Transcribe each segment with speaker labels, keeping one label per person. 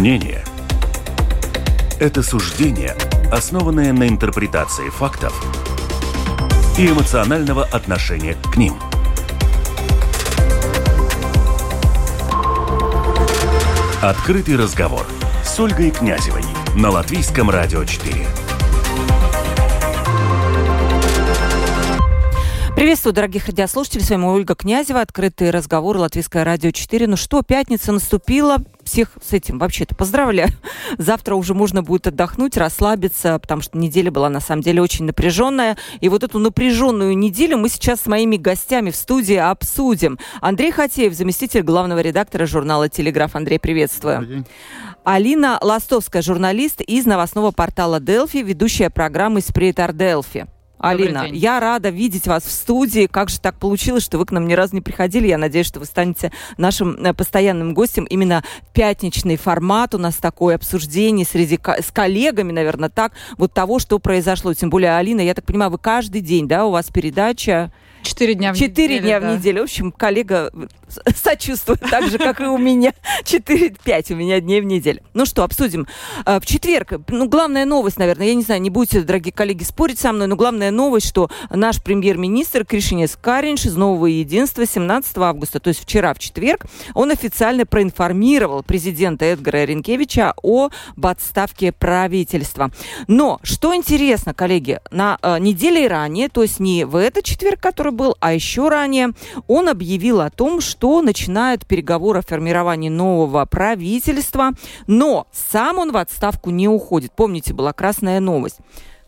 Speaker 1: Мнение – это суждение, основанное на интерпретации фактов и эмоционального отношения к ним. Открытый разговор с Ольгой Князевой на Латвийском радио 4.
Speaker 2: Приветствую, дорогих радиослушателей. С вами Ольга Князева. Открытый разговор Латвийское радио 4. Ну что, пятница наступила. Всех с этим вообще-то поздравляю. Завтра уже можно будет отдохнуть, расслабиться, потому что неделя была на самом деле очень напряженная. И вот эту напряженную неделю мы сейчас с моими гостями в студии обсудим. Андрей Хатеев, заместитель главного редактора журнала «Телеграф». Андрей, приветствую. Алина Ластовская, журналист из новостного портала «Делфи», ведущая программы «Спрейтар Делфи». Алина, я рада видеть вас в студии. Как же так получилось, что вы к нам ни разу не приходили? Я надеюсь, что вы станете нашим э, постоянным гостем. Именно пятничный формат у нас такое обсуждение среди с коллегами, наверное, так, вот того, что произошло. Тем более, Алина, я так понимаю, вы каждый день, да, у вас передача?
Speaker 3: Четыре дня в
Speaker 2: неделю. Четыре дня да. в неделю. В общем, коллега сочувствует так же, как и у меня. Четыре-пять у меня дней в неделю. Ну что, обсудим. А, в четверг, ну, главная новость, наверное, я не знаю, не будете, дорогие коллеги, спорить со мной, но главная новость, что наш премьер-министр Кришинес Каринш из Нового Единства 17 августа, то есть вчера, в четверг, он официально проинформировал президента Эдгара Ренкевича о отставке правительства. Но, что интересно, коллеги, на э, неделе ранее, то есть не в этот четверг, который который был, а еще ранее он объявил о том, что начинает переговоры о формировании нового правительства, но сам он в отставку не уходит. Помните, была красная новость.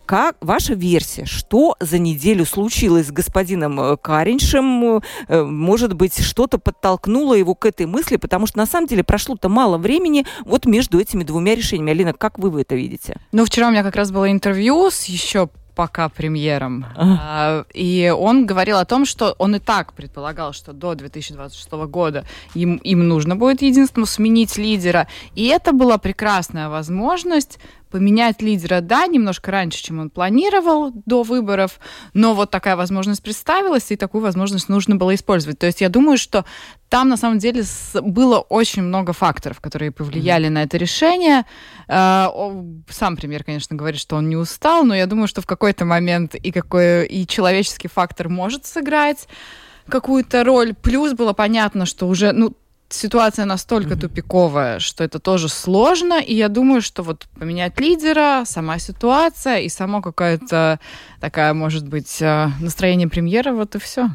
Speaker 2: Как ваша версия, что за неделю случилось с господином э, Кариншем? Э, может быть, что-то подтолкнуло его к этой мысли, потому что на самом деле прошло-то мало времени вот между этими двумя решениями. Алина, как вы это видите?
Speaker 3: Ну, вчера у меня как раз было интервью с еще пока премьером. А. И он говорил о том, что он и так предполагал, что до 2026 года им, им нужно будет единственно сменить лидера. И это была прекрасная возможность поменять лидера, да, немножко раньше, чем он планировал до выборов, но вот такая возможность представилась, и такую возможность нужно было использовать. То есть я думаю, что там на самом деле было очень много факторов, которые повлияли mm-hmm. на это решение. А, сам премьер, конечно, говорит, что он не устал, но я думаю, что в какой-то момент и какой и человеческий фактор может сыграть какую-то роль. Плюс было понятно, что уже, ну, ситуация настолько mm-hmm. тупиковая, что это тоже сложно, и я думаю, что вот поменять лидера, сама ситуация и само какая-то такая, может быть, э, настроение премьера, вот и все.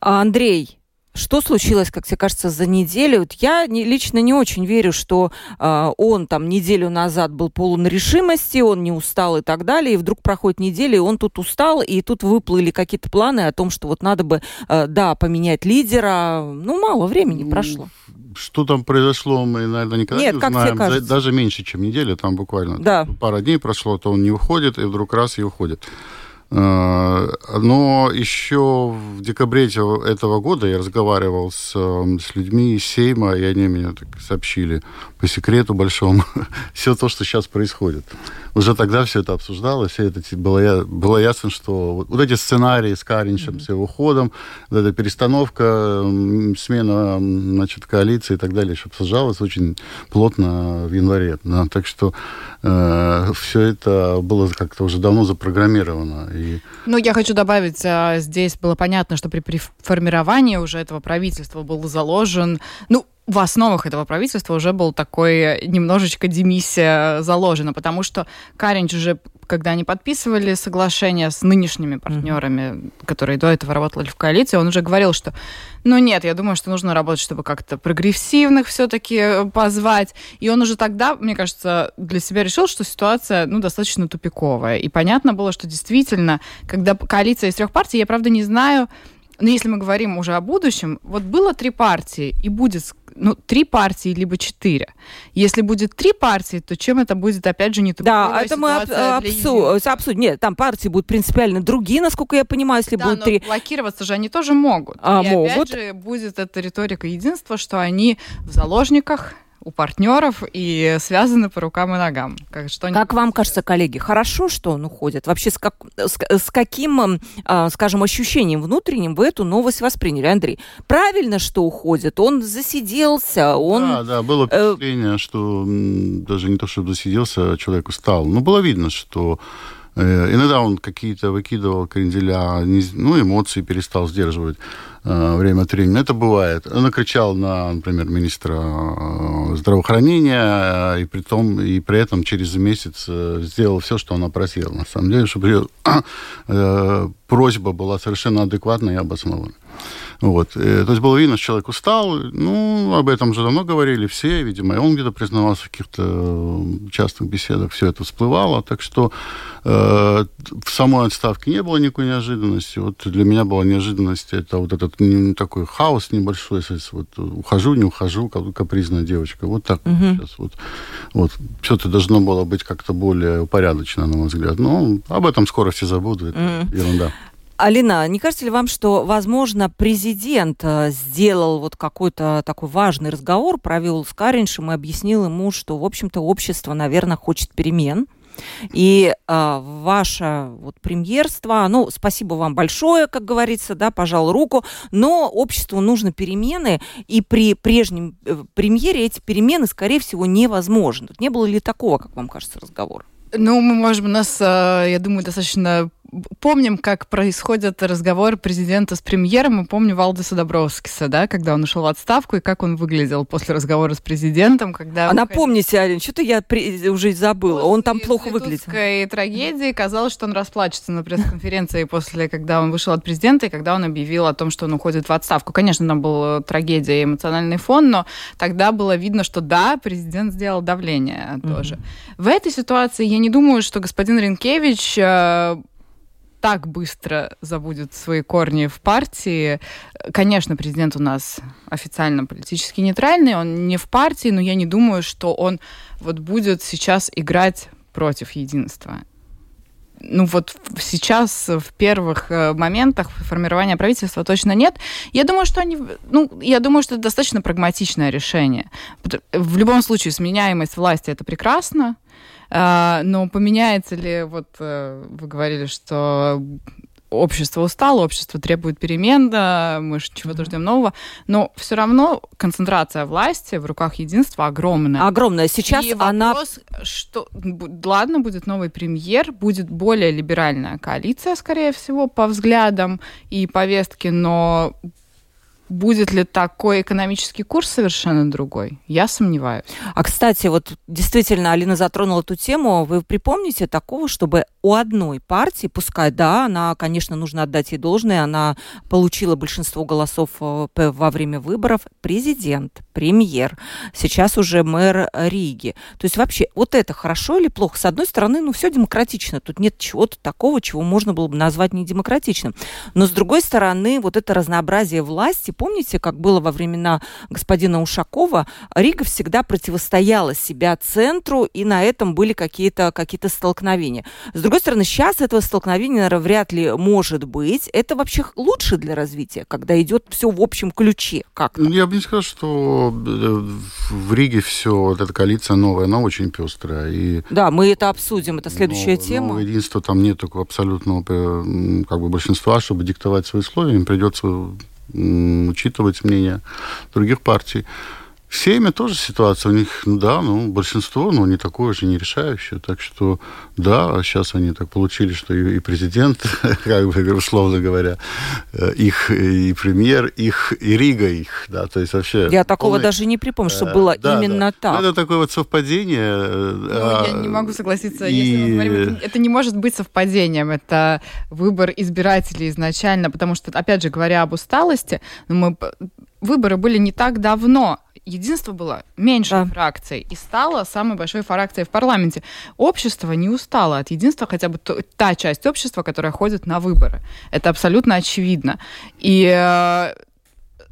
Speaker 2: Андрей, что случилось, как тебе кажется, за неделю? Вот я не, лично не очень верю, что э, он там неделю назад был полон решимости, он не устал и так далее, и вдруг проходит неделя, и он тут устал, и тут выплыли какие-то планы о том, что вот надо бы, э, да, поменять лидера. Ну, мало времени прошло.
Speaker 4: Что там произошло, мы, наверное, никогда Нет, не как узнаем. Тебе кажется? Даже меньше, чем неделя, там буквально да. пара дней прошло, то он не уходит, и вдруг раз и уходит. Э, но еще в декабре этого года я разговаривал с, эм, с людьми из Сейма, и они мне так сообщили по секрету большому все то, что сейчас происходит. Уже тогда все это обсуждалось, все это было, было ясно, что вот, эти сценарии с Каринчем, с его уходом, вот эта перестановка, смена значит, коалиции и так далее, еще обсуждалось очень плотно в январе. Да, так что э, все это было как-то уже давно запрограммировано. И...
Speaker 3: Ну, я хочу добавить, а, здесь было понятно, что при, при формировании уже этого правительства был заложен, ну, в основах этого правительства уже был такой немножечко демиссия заложена, потому что Каринч уже, когда они подписывали соглашение с нынешними партнерами, mm-hmm. которые до этого работали в коалиции, он уже говорил, что, ну нет, я думаю, что нужно работать, чтобы как-то прогрессивных все-таки позвать. И он уже тогда, мне кажется, для себя решил, что ситуация, ну, достаточно тупиковая. И понятно было, что действительно, когда коалиция из трех партий, я, правда, не знаю, но если мы говорим уже о будущем, вот было три партии, и будет ну, три партии, либо четыре. Если будет три партии, то чем это будет, опять же, не
Speaker 2: Да, это мы об, обсу, обсудим. Нет, там партии будут принципиально другие, насколько я понимаю, если да, будет
Speaker 3: но
Speaker 2: три.
Speaker 3: блокироваться же они тоже могут. А, и могут. опять же будет эта риторика единства, что они в заложниках у партнеров и связаны по рукам и ногам.
Speaker 2: Как, что как вам кажется, коллеги, хорошо, что он уходит? Вообще с, как, с, с каким, э, скажем, ощущением внутренним вы эту новость восприняли, Андрей? Правильно, что уходит? Он засиделся, он...
Speaker 4: Да, да, было э, впечатление, э... что даже не то, что засиделся, а человек устал. Но было видно, что иногда он какие-то выкидывал кренделя, ну, эмоции перестал сдерживать э, время от времени. Это бывает. Он накричал на, например, министра э, здравоохранения, и при, том, и при этом через месяц сделал все, что она просила. На самом деле, чтобы просьба была совершенно адекватной и обоснованной. Вот. То есть было видно, что человек устал. Ну, об этом же давно говорили все, видимо, и он где-то признавался в каких-то частных беседах, все это всплывало. Так что э, в самой отставке не было никакой неожиданности. Вот для меня была неожиданность, это вот этот не, такой хаос небольшой, вот ухожу, не ухожу, капризная девочка. Вот так угу. вот сейчас. Вот, вот. Все-то должно было быть как-то более упорядочено, на мой взгляд. Но об этом скоро все забудут. Это угу. ерунда.
Speaker 2: Алина, не кажется ли вам, что, возможно, президент э, сделал вот какой-то такой важный разговор, провел с Кариншем и объяснил ему, что, в общем-то, общество, наверное, хочет перемен, и э, ваше вот премьерство, ну, спасибо вам большое, как говорится, да, пожал руку, но обществу нужны перемены, и при прежнем э, премьере эти перемены, скорее всего, невозможны. Не было ли такого, как вам кажется, разговора?
Speaker 3: Ну, мы можем, у нас, э, я думаю, достаточно помним, как происходит разговор президента с премьером. Мы помним Валдиса Добровскиса, да, когда он ушел в отставку, и как он выглядел после разговора с президентом. Когда
Speaker 2: а напомните, Алин, что-то я при... уже забыла. После он там плохо выглядел.
Speaker 3: После трагедии казалось, что он расплачется на пресс-конференции после, когда он вышел от президента, и когда он объявил о том, что он уходит в отставку. Конечно, там была трагедия и эмоциональный фон, но тогда было видно, что да, президент сделал давление mm-hmm. тоже. В этой ситуации я не думаю, что господин Ренкевич э, так быстро забудет свои корни в партии. Конечно, президент у нас официально политически нейтральный, он не в партии, но я не думаю, что он вот будет сейчас играть против единства ну вот сейчас в первых э, моментах формирования правительства точно нет. Я думаю, что они, ну, я думаю, что это достаточно прагматичное решение. В любом случае, сменяемость власти это прекрасно, но поменяется ли, вот э, вы говорили, что общество устало, общество требует перемен, да, мы же чего-то ждем нового, но все равно концентрация власти в руках единства огромная.
Speaker 2: Огромная. Сейчас
Speaker 3: И
Speaker 2: она...
Speaker 3: Вопрос, что, ладно, будет новый премьер, будет более либеральная коалиция, скорее всего, по взглядам и повестке, но Будет ли такой экономический курс совершенно другой? Я сомневаюсь.
Speaker 2: А, кстати, вот действительно, Алина затронула эту тему. Вы припомните такого, чтобы у одной партии, пускай, да, она, конечно, нужно отдать ей должное, она получила большинство голосов э, во время выборов, президент, премьер, сейчас уже мэр Риги. То есть вообще, вот это хорошо или плохо? С одной стороны, ну, все демократично, тут нет чего-то такого, чего можно было бы назвать недемократичным. Но с другой стороны, вот это разнообразие власти Помните, как было во времена господина Ушакова? Рига всегда противостояла себя центру, и на этом были какие-то какие столкновения. С другой стороны, сейчас этого столкновения, наверное, вряд ли может быть. Это вообще лучше для развития, когда идет все в общем ключе. Как
Speaker 4: -то. Я бы не сказал, что э, в Риге все, вот эта коалиция новая, она очень пестрая. И,
Speaker 2: да, мы это обсудим, это следующая но, тема.
Speaker 4: Но единства там нет такого абсолютного как бы, большинства, чтобы диктовать свои условия, им придется учитывать мнение других партий. В Сейме тоже ситуация у них, ну да, ну, большинство, но не такое же, не решающее. Так что, да, сейчас они так получили, что и, и президент, как бы, условно говоря, э, их, и премьер, их, и Рига их, да, то есть вообще...
Speaker 2: Я такого полный... даже не припомню, что было э, да, именно да. так.
Speaker 4: Ну, это такое вот совпадение. Э,
Speaker 3: ну, а, я не могу согласиться, и... если мы говорим, это, это не может быть совпадением, это выбор избирателей изначально, потому что, опять же, говоря об усталости, ну, мы выборы были не так давно, единство было меньшей да. фракцией и стало самой большой фракцией в парламенте. Общество не устало от единства, хотя бы та часть общества, которая ходит на выборы. Это абсолютно очевидно. И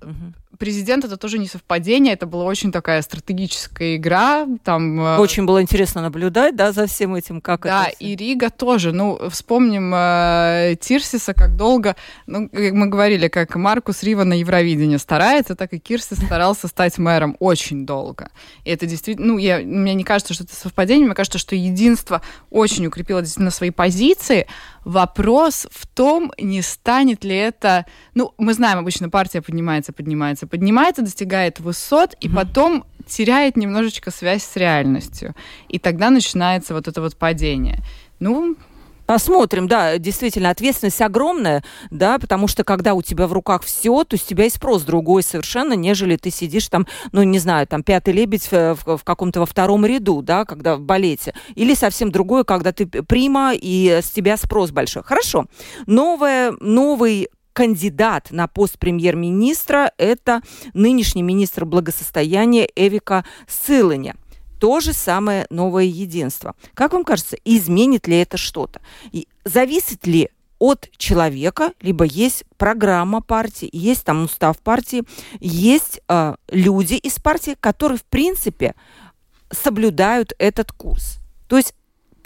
Speaker 3: угу президент это тоже не совпадение, это была очень такая стратегическая игра. Там,
Speaker 2: э, очень было интересно наблюдать, да, за всем этим, как
Speaker 3: да,
Speaker 2: это.
Speaker 3: Да, и Рига тоже. Ну, вспомним э, Тирсиса, как долго, ну, как мы говорили, как Маркус Рива на Евровидении старается, так и Кирсис старался стать мэром очень долго. И это действительно, ну, я, мне не кажется, что это совпадение, мне кажется, что единство очень укрепило действительно свои позиции. Вопрос в том, не станет ли это... Ну, мы знаем, обычно партия поднимается, поднимается, поднимается, достигает высот, и mm-hmm. потом теряет немножечко связь с реальностью. И тогда начинается вот это вот падение. Ну,
Speaker 2: Посмотрим, да, действительно, ответственность огромная, да, потому что когда у тебя в руках все, то с тебя и спрос другой совершенно, нежели ты сидишь там, ну, не знаю, там, пятый лебедь в, в, в каком-то во втором ряду, да, когда в балете. Или совсем другое, когда ты прима, и с тебя спрос большой. Хорошо. Новое, новый кандидат на пост премьер-министра – это нынешний министр благосостояния Эвика Сылыня то же самое новое единство. Как вам кажется, изменит ли это что-то? И зависит ли от человека, либо есть программа партии, есть там устав партии, есть э, люди из партии, которые, в принципе, соблюдают этот курс. То есть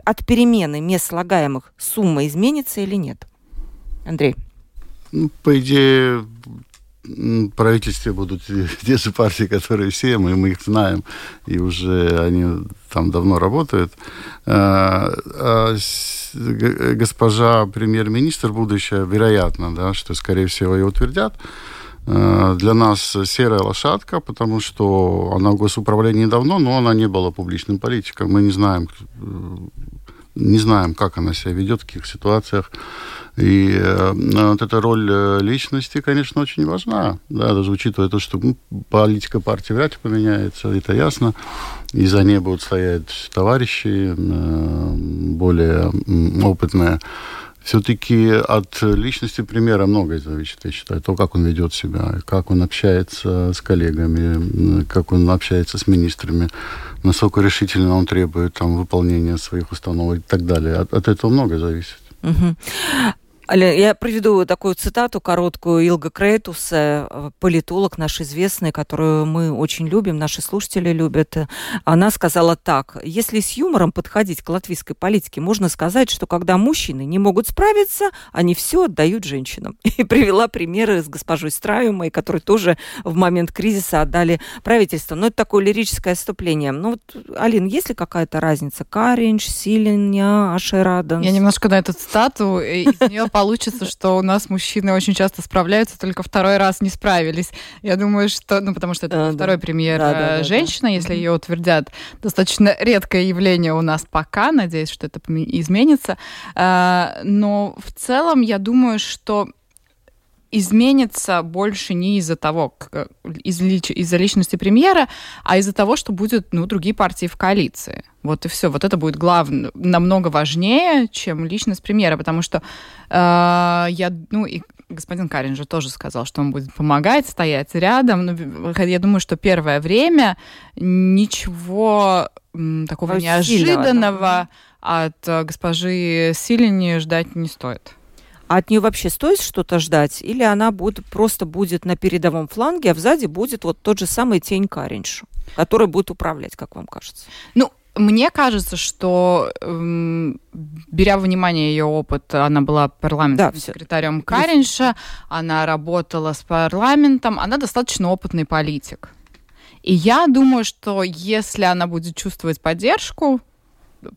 Speaker 2: от перемены мест слагаемых сумма изменится или нет? Андрей.
Speaker 4: Ну, по идее, правительстве будут те же партии, которые все, мы, мы их знаем, и уже они там давно работают. А, а госпожа премьер-министр будущая, вероятно, да, что, скорее всего, ее утвердят. А, для нас серая лошадка, потому что она в госуправлении давно, но она не была публичным политиком. Мы не знаем, не знаем, как она себя ведет, в каких ситуациях. И э, вот эта роль э, личности, конечно, очень важна. Да, даже учитывая то, что ну, политика партии вряд ли поменяется, это ясно. И за ней будут стоять товарищи э, более опытные. Все-таки от личности примера многое зависит, я считаю. То, как он ведет себя, как он общается с коллегами, как он общается с министрами, насколько решительно он требует там, выполнения своих установок и так далее. От, от этого многое зависит.
Speaker 2: Угу. Я приведу такую цитату короткую Илга Крейтуса, э, политолог наш известный, которую мы очень любим, наши слушатели любят. Она сказала так. Если с юмором подходить к латвийской политике, можно сказать, что когда мужчины не могут справиться, они все отдают женщинам. И привела примеры с госпожой Страюмой, которые тоже в момент кризиса отдали правительство. Но это такое лирическое отступление. Ну вот, Алин, есть ли какая-то разница? Каринч, Силеня, Ашераденс?
Speaker 3: Я немножко на эту цитату из нее получится, что у нас мужчины очень часто справляются, только второй раз не справились. Я думаю, что, ну, потому что это а, второй да. премьер да, да, женщина, да. если ее утвердят. Достаточно редкое явление у нас пока, надеюсь, что это изменится. А, но в целом я думаю, что изменится больше не из-за того, из, из-за личности премьера, а из-за того, что будут ну, другие партии в коалиции. Вот и все. Вот это будет главное, намного важнее, чем личность премьера, потому что э, я, ну и господин Карин же тоже сказал, что он будет помогать, стоять рядом. Но ну, я думаю, что первое время ничего такого Очень неожиданного от э, госпожи Силини ждать не стоит.
Speaker 2: А от нее вообще стоит что-то ждать? Или она будет, просто будет на передовом фланге, а сзади будет вот тот же самый тень Кариншу, который будет управлять, как вам кажется?
Speaker 3: Ну, мне кажется, что эм, беря во внимание ее опыт, она была парламентским да, секретарем Каринша, она работала с парламентом, она достаточно опытный политик. И я думаю, что если она будет чувствовать поддержку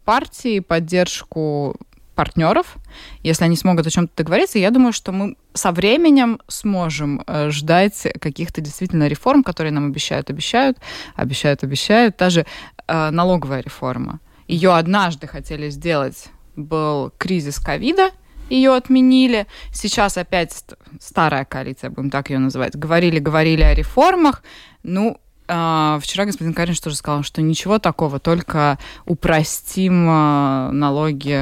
Speaker 3: партии, поддержку партнеров, если они смогут о чем-то договориться, я думаю, что мы со временем сможем э, ждать каких-то действительно реформ, которые нам обещают, обещают, обещают, обещают. Та же э, налоговая реформа. Ее однажды хотели сделать, был кризис ковида, ее отменили. Сейчас опять старая коалиция, будем так ее называть, говорили, говорили о реформах. Ну, а, вчера господин Каринш тоже сказал, что ничего такого, только упростим а, налоги.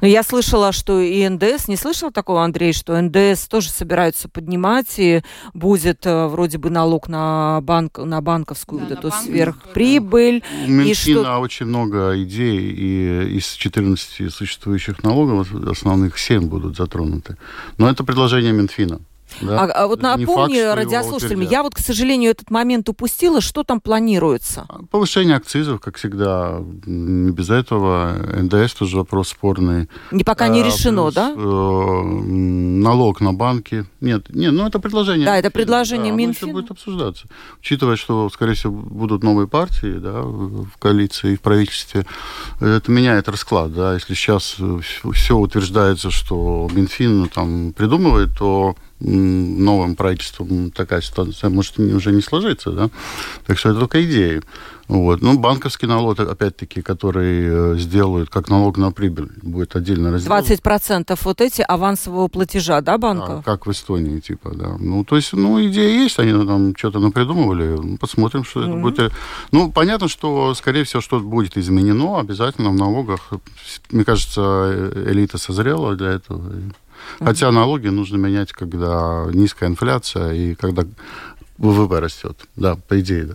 Speaker 2: Но я слышала, что и НДС, не слышала такого, Андрей, что НДС тоже собираются поднимать, и будет а, вроде бы налог на, банк, на банковскую, да, вот эту сверхприбыль.
Speaker 4: У Минфина что... очень много идей, и из 14 существующих налогов основных 7 будут затронуты. Но это предложение Минфина. Да?
Speaker 2: А, а вот напомни радиослушателям, я вот, к сожалению, этот момент упустила. Что там планируется?
Speaker 4: А, повышение акцизов, как всегда. Не без этого. НДС тоже вопрос спорный.
Speaker 2: Не пока не а, решено, плюс, да?
Speaker 4: Э, налог на банки. Нет, нет, ну это предложение.
Speaker 2: Да, это предложение да, Минфина.
Speaker 4: будет обсуждаться. Учитывая, что, скорее всего, будут новые партии да, в коалиции и в правительстве, это меняет расклад. Да? Если сейчас все утверждается, что Минфин ну, там придумывает, то новым правительством такая ситуация может уже не сложиться, да? Так что это только идеи. Вот. Ну, банковский налог, опять-таки, который э, сделают как налог на прибыль, будет отдельно разделен.
Speaker 2: 20% вот эти авансового платежа, да, банка?
Speaker 4: Да, как в Эстонии, типа, да. Ну, то есть, ну, идея есть, они там что-то напридумывали, ну, посмотрим, что mm-hmm. это будет. Ну, понятно, что, скорее всего, что-то будет изменено обязательно в налогах. Мне кажется, э, элита созрела для этого. Хотя налоги нужно менять, когда низкая инфляция и когда ВВП растет. Да, по идее, да.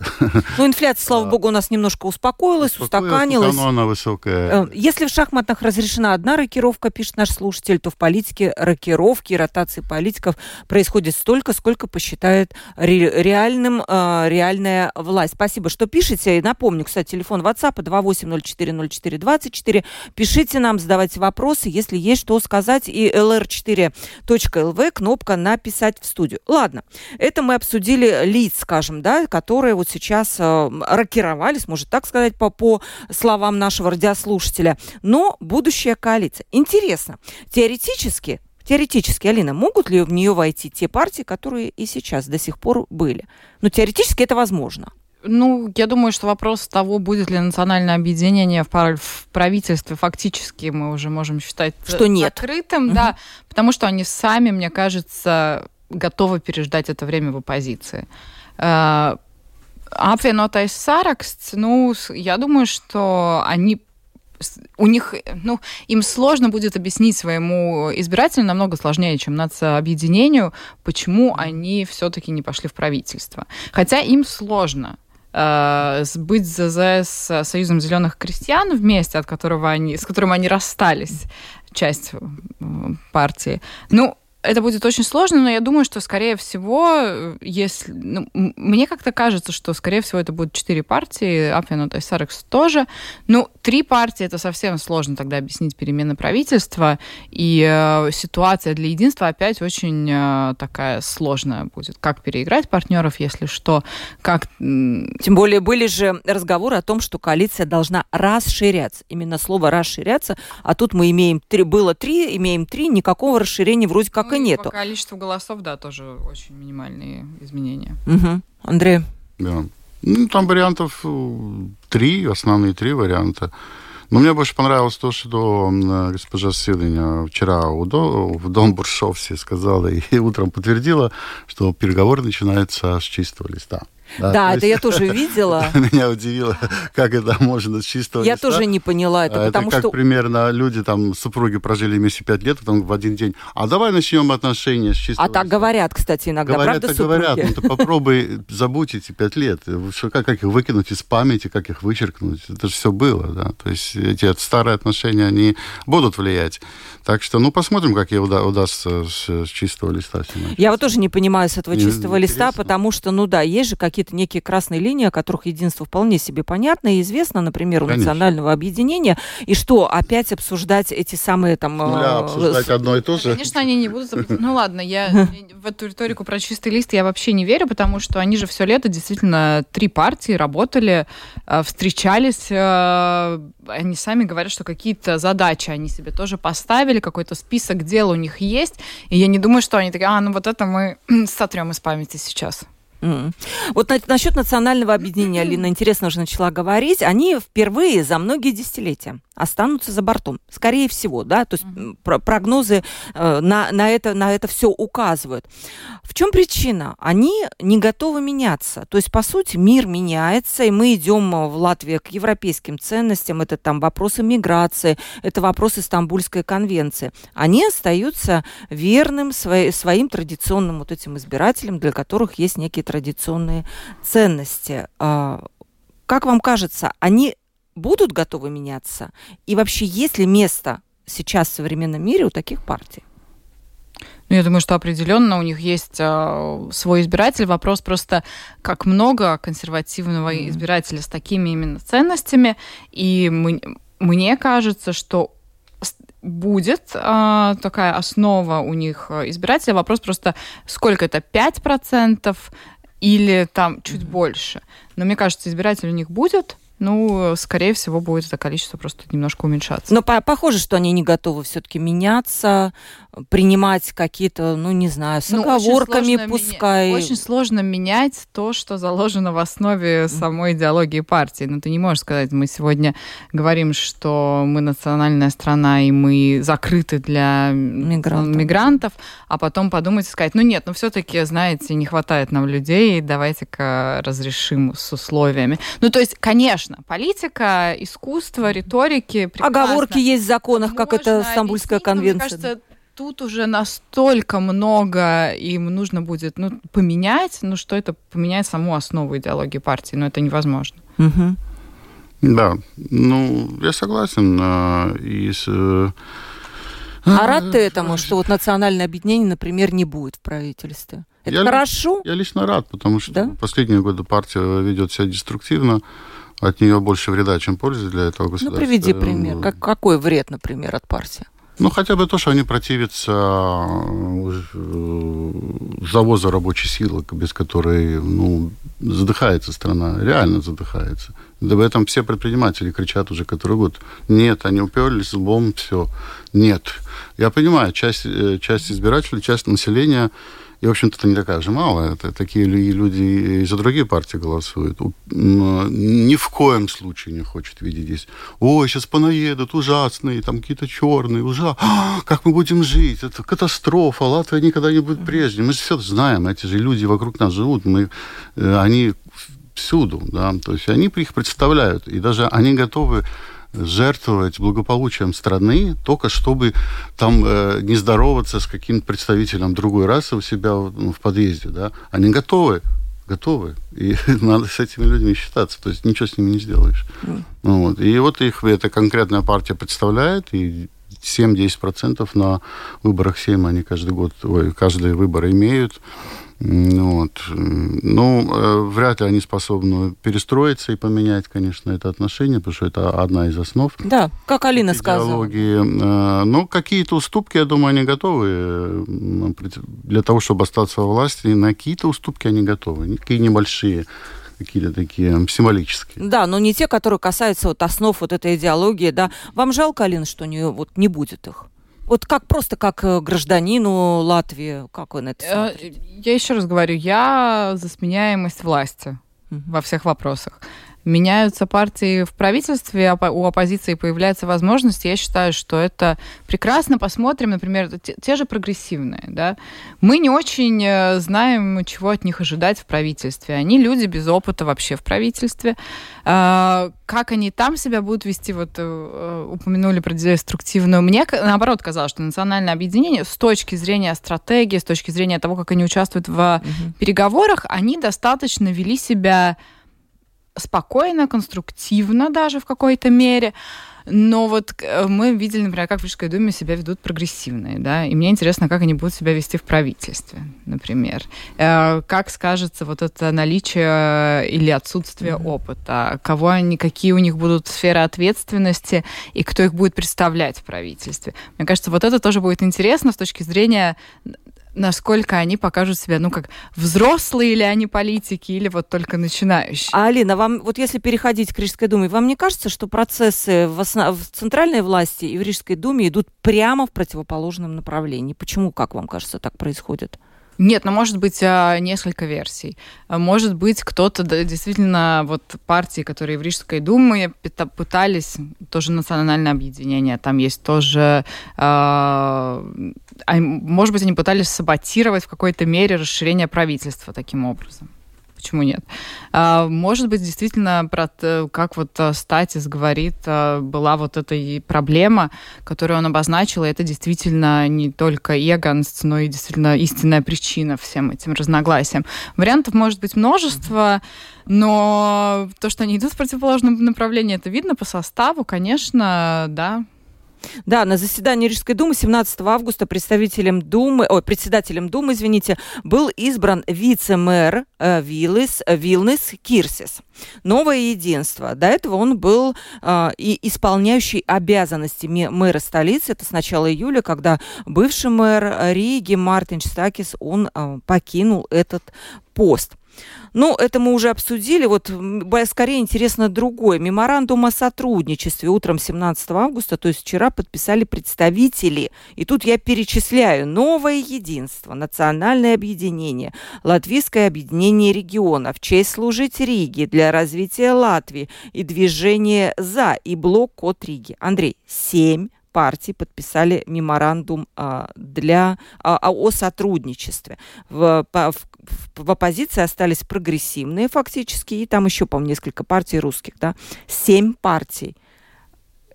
Speaker 2: Ну, инфляция, слава богу, у нас немножко успокоилась, успокоилась устаканилась.
Speaker 4: Но она высокая.
Speaker 2: Э, если в шахматах разрешена одна рокировка, пишет наш слушатель, то в политике рокировки, ротации политиков происходит столько, сколько посчитает ре реальным э, реальная власть. Спасибо, что пишете. И напомню, кстати, телефон WhatsApp 28040424. Пишите нам, задавайте вопросы, если есть что сказать. И lr4.lv, кнопка «Написать в студию». Ладно, это мы обсудили лиц, скажем, да, которые вот сейчас э, рокировались, может так сказать, по, по словам нашего радиослушателя. Но будущая коалиция. Интересно, теоретически Теоретически, Алина, могут ли в нее войти те партии, которые и сейчас до сих пор были? Ну, теоретически это возможно.
Speaker 3: Ну, я думаю, что вопрос того, будет ли национальное объединение в, в правительстве, фактически мы уже можем считать
Speaker 2: что нет.
Speaker 3: закрытым, угу. да, потому что они сами, мне кажется, готовы переждать это время в оппозиции. Apvienotais saraksts, ну, я думаю, что они у них, ну, им сложно будет объяснить своему избирателю намного сложнее, чем нацобъединению, почему они все-таки не пошли в правительство. Хотя им сложно э, сбыть ЗЗ с Союзом зеленых крестьян вместе, от которого они, с которым они расстались, часть партии. Ну, это будет очень сложно, но я думаю, что, скорее всего, если... Ну, мне как-то кажется, что, скорее всего, это будут четыре партии, Апвин и Сарекс тоже. Ну, три партии — это совсем сложно тогда объяснить перемены правительства, и э, ситуация для единства опять очень э, такая сложная будет. Как переиграть партнеров, если что, как...
Speaker 2: Тем более были же разговоры о том, что коалиция должна расширяться. Именно слово «расширяться», а тут мы имеем три, было три, имеем три, никакого расширения вроде как и нету. По
Speaker 3: количеству голосов, да, тоже очень минимальные изменения.
Speaker 2: Угу. Андрей?
Speaker 4: Да. Ну, там вариантов э, три, основные три варианта. Но мне больше понравилось то, что госпожа Сидыня вчера у до, в Дом Буршовсе сказала и утром подтвердила, что переговоры начинаются с чистого листа.
Speaker 2: Да, да это есть... я тоже видела.
Speaker 4: Меня удивило, как это можно с чистого
Speaker 2: Я
Speaker 4: листа.
Speaker 2: тоже не поняла это,
Speaker 4: потому это как
Speaker 2: что...
Speaker 4: примерно люди, там, супруги прожили вместе пять лет, потом в один день, а давай начнем отношения с чистого
Speaker 2: А так говорят, кстати, иногда,
Speaker 4: говорят,
Speaker 2: правда,
Speaker 4: говорят, ну ты попробуй забудь эти пять лет. Как, как их выкинуть из памяти, как их вычеркнуть, это же все было, да. То есть эти старые отношения, они будут влиять. Так что, ну, посмотрим, как ей уда- удастся с, с чистого листа.
Speaker 2: Я вот тоже не понимаю с этого чистого листа, потому что, ну да, есть же какие-то какие-то некие красные линии, о которых единство вполне себе понятно и известно, например, у Конечно. национального объединения. И что, опять обсуждать эти самые там...
Speaker 4: Нуля, э, обсуждать одно и то же.
Speaker 3: Конечно, они не будут... Ну ладно, я в эту риторику про чистый лист я вообще не верю, потому что они же все лето действительно три партии работали, э, встречались, э, они сами говорят, что какие-то задачи они себе тоже поставили, какой-то список дел у них есть, и я не думаю, что они такие, а, ну вот это мы сотрем из памяти сейчас.
Speaker 2: Mm. Вот на, насчет национального объединения, Алина, интересно уже начала говорить. Они впервые за многие десятилетия останутся за бортом. Скорее всего, да, то есть mm-hmm. прогнозы э, на, на, это, на это все указывают. В чем причина? Они не готовы меняться. То есть, по сути, мир меняется, и мы идем в Латвии к европейским ценностям. Это там вопросы миграции, это вопросы Стамбульской конвенции. Они остаются верным свои, своим традиционным вот этим избирателям, для которых есть некие традиционные ценности. А, как вам кажется, они будут готовы меняться? И вообще, есть ли место сейчас в современном мире у таких партий?
Speaker 3: Ну, я думаю, что определенно у них есть э, свой избиратель. Вопрос просто, как много консервативного mm-hmm. избирателя с такими именно ценностями. И мы, мне кажется, что будет э, такая основа у них избирателя. Вопрос просто, сколько это, 5% или там чуть mm-hmm. больше. Но мне кажется, избиратель у них будет ну, скорее всего, будет это количество просто немножко уменьшаться.
Speaker 2: Но по похоже, что они не готовы все-таки меняться, принимать какие-то, ну, не знаю, с ну, оговорками очень пускай.
Speaker 3: Меня... Очень сложно менять то, что заложено в основе самой идеологии партии. Но ну, ты не можешь сказать, мы сегодня говорим, что мы национальная страна, и мы закрыты для мигрантов, мигрантов а потом подумать и сказать, ну нет, ну все-таки, знаете, не хватает нам людей, давайте-ка разрешим с условиями. Ну, то есть, конечно, конечно. Политика, искусство, риторики.
Speaker 2: Прекрасно. Оговорки есть в законах, как это Стамбульская конвенция. Мне
Speaker 3: кажется, тут уже настолько много им нужно будет ну, поменять, ну что это поменять саму основу идеологии партии, но ну, это невозможно.
Speaker 2: Угу.
Speaker 4: Да, ну я согласен. А, и с, э,
Speaker 2: а рад ты этому, что вот национальное объединение, например, не будет в правительстве? Это я хорошо?
Speaker 4: я лично рад, потому что да? последние годы партия ведет себя деструктивно от нее больше вреда, чем пользы для этого ну, государства.
Speaker 2: Ну, приведи пример. Как, какой вред, например, от партии?
Speaker 4: Ну, хотя бы то, что они противятся э, завоза рабочей силы, без которой, ну, задыхается страна, реально задыхается. Да в этом все предприниматели кричат уже который год. Нет, они уперлись лбом, все. Нет. Я понимаю, часть, э, часть избирателей, часть населения и, в общем-то, это не такая же малая. Это такие люди и за другие партии голосуют. Ни в коем случае не хочет видеть здесь. Ой, сейчас понаедут ужасные, там какие-то черные, ужас. А, как мы будем жить? Это катастрофа. Латвия никогда не будет прежней. Мы же все знаем. Эти же люди вокруг нас живут. Мы, э, они всюду, да, то есть они их представляют, и даже они готовы жертвовать благополучием страны, только чтобы там э, не здороваться с каким-то представителем другой расы у себя в, ну, в подъезде. Да? Они готовы, готовы. И надо с этими людьми считаться. То есть ничего с ними не сделаешь. Mm. Вот. И вот их эта конкретная партия представляет, и 7-10% на выборах Сейма они каждый год, ой, каждые выборы имеют. Вот. Ну, э, вряд ли они способны перестроиться и поменять, конечно, это отношение, потому что это одна из основ.
Speaker 2: Да, как Алина сказала.
Speaker 4: Э, но какие-то уступки, я думаю, они готовы для того, чтобы остаться во власти. На какие-то уступки они готовы, какие небольшие какие-то такие символические.
Speaker 2: Да, но не те, которые касаются вот основ вот этой идеологии, да. Вам жалко, Алина, что не, вот не будет их? Вот как просто как э, гражданину Латвии, как вы на это э, смотрите?
Speaker 3: Я еще раз говорю, я за сменяемость власти во всех вопросах меняются партии в правительстве, а у оппозиции появляется возможность, я считаю, что это прекрасно. Посмотрим, например, те, те же прогрессивные. Да? Мы не очень э, знаем, чего от них ожидать в правительстве. Они люди без опыта вообще в правительстве. А, как они там себя будут вести, вот э, упомянули про деструктивную. Мне, наоборот, казалось, что национальное объединение с точки зрения стратегии, с точки зрения того, как они участвуют в угу. переговорах, они достаточно вели себя спокойно, конструктивно даже в какой-то мере. Но вот э, мы видели, например, как в Рижской думе себя ведут прогрессивные, да, и мне интересно, как они будут себя вести в правительстве, например. Э, как скажется вот это наличие или отсутствие mm-hmm. опыта, кого они, какие у них будут сферы ответственности и кто их будет представлять в правительстве. Мне кажется, вот это тоже будет интересно с точки зрения насколько они покажут себя, ну, как взрослые ли они политики или вот только начинающие.
Speaker 2: А, Алина, вам, вот если переходить к Рижской думе, вам не кажется, что процессы в, основ... в центральной власти и в Рижской думе идут прямо в противоположном направлении? Почему, как вам кажется, так происходит?
Speaker 3: Нет, ну может быть а, несколько версий. А, может быть кто-то действительно вот партии, которые в Рижской думе пытались тоже национальное объединение, там есть тоже, а, может быть они пытались саботировать в какой-то мере расширение правительства таким образом почему нет? А, может быть, действительно, про, как вот э, Статис говорит, э, была вот эта проблема, которую он обозначил, и это действительно не только эгонст, но и действительно истинная причина всем этим разногласиям. Вариантов может быть множество, но то, что они идут в противоположном направлении, это видно по составу, конечно, да,
Speaker 2: Да, на заседании Рижской думы 17 августа представителем Думы, ой, председателем Думы, извините, был избран вице-мэр э, Вилис, э, Вилнес Кирсис. Новое единство. До этого он был э, и исполняющий обязанности мэра столицы. Это с начала июля, когда бывший мэр Риги Мартин Стакис, он э, покинул этот пост. Ну, это мы уже обсудили. Вот скорее интересно другое. Меморандум о сотрудничестве утром 17 августа, то есть вчера подписали представители. И тут я перечисляю. Новое единство, национальное объединение, латвийское объединение регионов, честь служить Риге для развития Латвии и движение «За» и блок «Код Риги». Андрей, семь партий подписали меморандум а, для, а, а, о сотрудничестве. В, в, в оппозиции остались прогрессивные фактически, и там еще, по-моему, несколько партий русских, да, семь партий.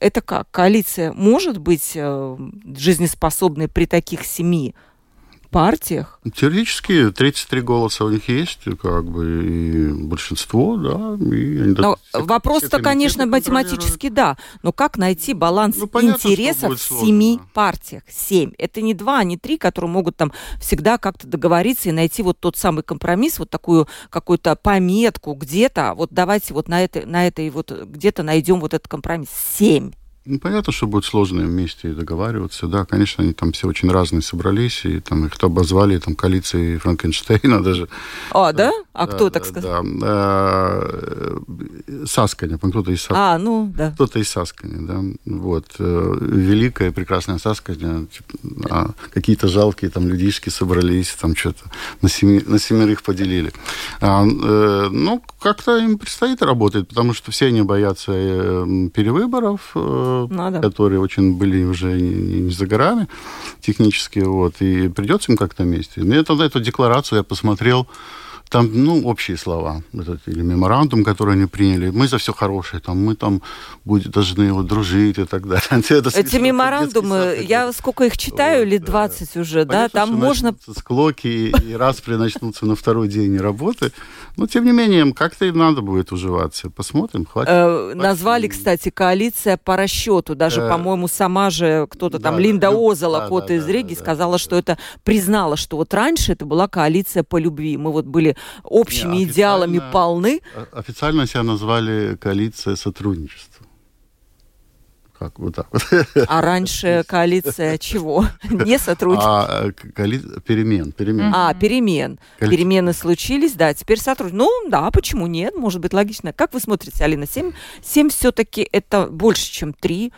Speaker 2: Это как? Коалиция может быть э, жизнеспособной при таких семи партиях?
Speaker 4: Теоретически 33 голоса у них есть, как бы, и большинство, да. И
Speaker 2: они но вопрос-то, конечно, математически да. Но как найти баланс ну, понятно, интересов в семи партиях? Семь. Это не два, не три, которые могут там всегда как-то договориться и найти вот тот самый компромисс, вот такую какую-то пометку где-то. Вот давайте вот на этой, на этой вот где-то найдем вот этот компромисс. Семь.
Speaker 4: Ну, понятно, что будет сложно вместе договариваться. Да, конечно, они там все очень разные собрались, и там их обозвали там коалицией Франкенштейна даже.
Speaker 2: А, да? А да, кто да, так сказал? Да.
Speaker 4: А, Сасканя, кто-то из
Speaker 2: Сасканя. А, ну, да.
Speaker 4: Кто-то из Сасканя, да. Вот. Э, великая, прекрасная Сасканя. Типа, а, какие-то жалкие там людишки собрались, там что-то на, семи, на семерых поделили. А, э, ну, как-то им предстоит работать, потому что все они боятся э, перевыборов, э, ну, которые очень были уже не, не за горами технически, вот, и придется им как-то вместе. Ну, я тогда эту декларацию я посмотрел, там, ну, общие слова, этот, или меморандум, который они приняли. Мы за все хорошее, там, мы там будем, должны его дружить и так далее.
Speaker 2: Это Эти меморандумы, я сколько их читаю, вот, лет 20 да. уже, Понятно, да, там можно...
Speaker 4: Склоки и, распри начнутся на второй день работы. Но, тем не менее, как-то им надо будет уживаться. Посмотрим, хватит. Э,
Speaker 2: назвали, кстати, коалиция по расчету. Даже, э, по-моему, сама же кто-то там, Линда Озала, да, кот из Риги, сказала, что это признала, что вот раньше это была коалиция по любви. Мы вот были общими Не, идеалами полны.
Speaker 4: Официально себя назвали коалиция сотрудничества. Как вот так вот.
Speaker 2: А раньше коалиция чего? Не сотрудничество?
Speaker 4: А, э, коали... перемен, перемен.
Speaker 2: А, перемен. Коалиция. Перемены случились, да, теперь сотрудничество. Ну, да, почему нет? Может быть, логично. Как вы смотрите, Алина? Семь, семь все-таки это больше, чем три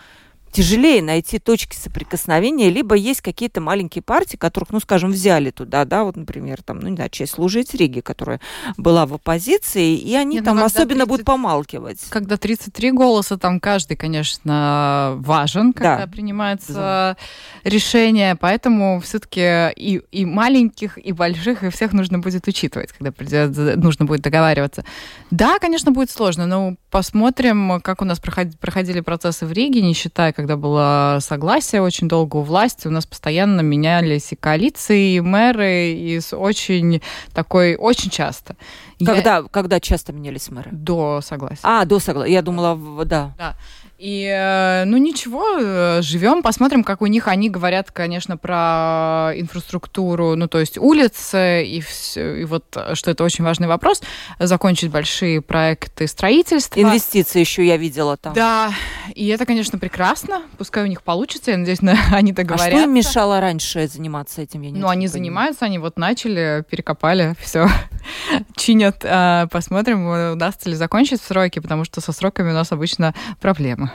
Speaker 2: тяжелее найти точки соприкосновения, либо есть какие-то маленькие партии, которых, ну, скажем, взяли туда, да, вот, например, там, ну, не знаю, часть служить Риги, которая была в оппозиции, и они Нет, ну, там особенно 30, будут помалкивать.
Speaker 3: Когда 33 голоса, там каждый, конечно, важен, когда да. принимается да. решение, поэтому все-таки и, и маленьких, и больших, и всех нужно будет учитывать, когда придет, нужно будет договариваться. Да, конечно, будет сложно, но посмотрим, как у нас проходили процессы в Риге, не считая, когда было согласие очень долго у власти, у нас постоянно менялись и коалиции, и мэры, и очень такой, очень часто.
Speaker 2: Когда, Я... когда часто менялись мэры?
Speaker 3: До согласия.
Speaker 2: А, до согласия. Я думала, да.
Speaker 3: Да. И, э, ну ничего, э, живем, посмотрим, как у них. Они говорят, конечно, про инфраструктуру, ну то есть улицы, и, все, и вот, что это очень важный вопрос, закончить большие проекты строительства.
Speaker 2: Инвестиции еще я видела там.
Speaker 3: Да, и это, конечно, прекрасно. Пускай у них получится, я надеюсь, они так говорят.
Speaker 2: А что им мешало раньше заниматься этим? Я
Speaker 3: не ну, они понимаю. занимаются, они вот начали, перекопали, все, чинят. А, посмотрим, удастся ли закончить сроки, потому что со сроками у нас обычно проблемы.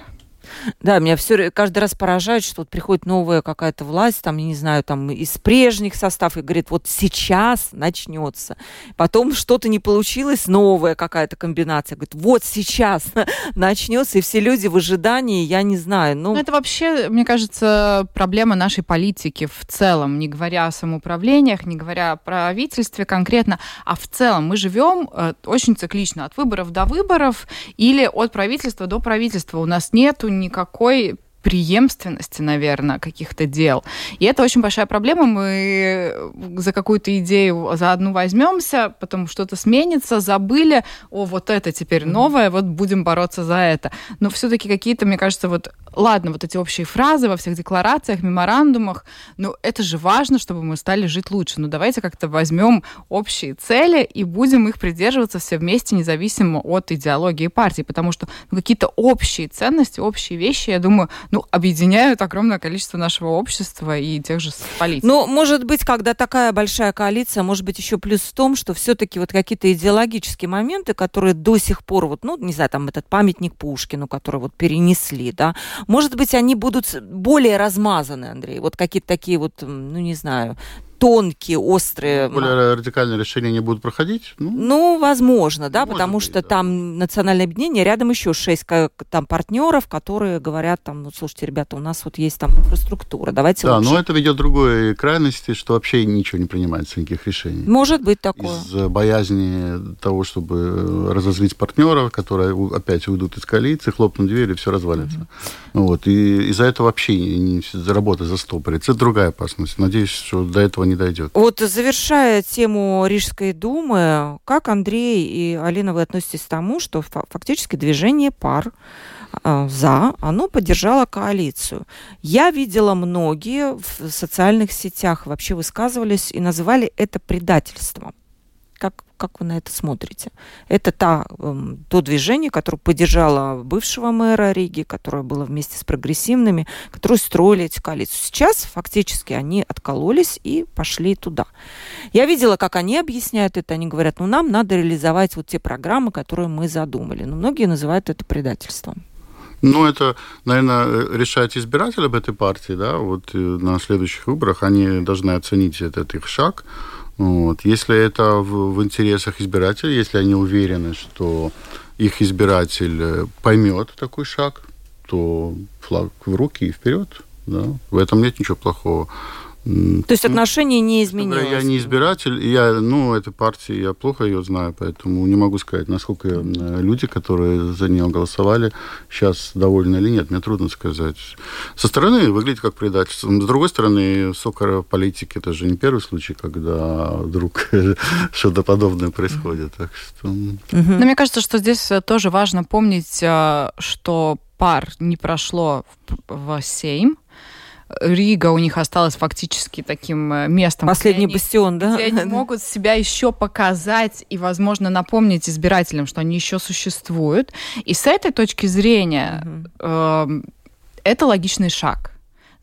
Speaker 2: Да, меня все каждый раз поражает, что вот приходит новая какая-то власть, там, я не знаю, там из прежних составов, и говорит, вот сейчас начнется. Потом что-то не получилось, новая какая-то комбинация. Говорит, вот сейчас начнется, и все люди в ожидании, я не знаю. Ну...
Speaker 3: ну, это вообще, мне кажется, проблема нашей политики в целом, не говоря о самоуправлениях, не говоря о правительстве конкретно, а в целом мы живем э, очень циклично, от выборов до выборов или от правительства до правительства. У нас нету никакой преемственности, наверное, каких-то дел. И это очень большая проблема. Мы за какую-то идею за одну возьмемся, потом что-то сменится, забыли, о, вот это теперь новое, вот будем бороться за это. Но все-таки какие-то, мне кажется, вот ладно, вот эти общие фразы во всех декларациях, меморандумах, ну это же важно, чтобы мы стали жить лучше. Ну давайте как-то возьмем общие цели и будем их придерживаться все вместе, независимо от идеологии партии, потому что ну, какие-то общие ценности, общие вещи, я думаю, ну, объединяют огромное количество нашего общества и тех же политиков.
Speaker 2: Ну, может быть, когда такая большая коалиция, может быть, еще плюс в том, что все-таки вот какие-то идеологические моменты, которые до сих пор, вот, ну, не знаю, там этот памятник Пушкину, который вот перенесли, да, может быть, они будут более размазаны, Андрей, вот какие-то такие вот, ну, не знаю, тонкие, острые.
Speaker 4: Более радикальные решения не будут проходить?
Speaker 2: Ну, ну возможно, да, потому быть, что да. там национальное объединение, рядом еще шесть там партнеров, которые говорят там, ну, слушайте, ребята, у нас вот есть там инфраструктура, давайте
Speaker 4: Да, лучше. но это ведет к другой крайности, что вообще ничего не принимается, никаких решений.
Speaker 2: Может быть такое.
Speaker 4: Из боязни того, чтобы разозлить партнеров, которые опять уйдут из коалиции, хлопнут дверь, и все развалится. Mm-hmm. Вот, и из-за этого вообще не, не, работа застопорится. Это другая опасность. Надеюсь, что до этого не дойдет.
Speaker 2: Вот завершая тему Рижской думы, как Андрей и Алина вы относитесь к тому, что фактически движение пар а, за, оно поддержало коалицию. Я видела многие в социальных сетях вообще высказывались и называли это предательством. Как, как вы на это смотрите? Это та, эм, то движение, которое поддержало бывшего мэра Риги, которое было вместе с прогрессивными, которые строили эти коалицию. Сейчас фактически они откололись и пошли туда. Я видела, как они объясняют это. Они говорят, ну нам надо реализовать вот те программы, которые мы задумали. Но многие называют это предательством.
Speaker 4: Ну, это, наверное, решать избиратели об этой партии, да, вот э, на следующих выборах они должны оценить этот их шаг, вот. Если это в, в интересах избирателей, если они уверены, что их избиратель э, поймет такой шаг, то флаг в руки и вперед. Да? В этом нет ничего плохого.
Speaker 2: То есть отношение не изменилось?
Speaker 4: Я не избиратель, я, ну, этой партии, я плохо ее знаю, поэтому не могу сказать, насколько люди, которые за нее голосовали, сейчас довольны или нет, мне трудно сказать. Со стороны выглядит как предательство. С другой стороны, сокора политики, это же не первый случай, когда вдруг что-то подобное происходит. Так что...
Speaker 3: Но мне кажется, что здесь тоже важно помнить, э, что пар не прошло в Сейм, Рига у них осталась фактически таким э, местом.
Speaker 2: Последний бастион, да?
Speaker 3: Где они могут себя еще показать и, возможно, напомнить избирателям, что они еще существуют. И с этой точки зрения э, это логичный шаг.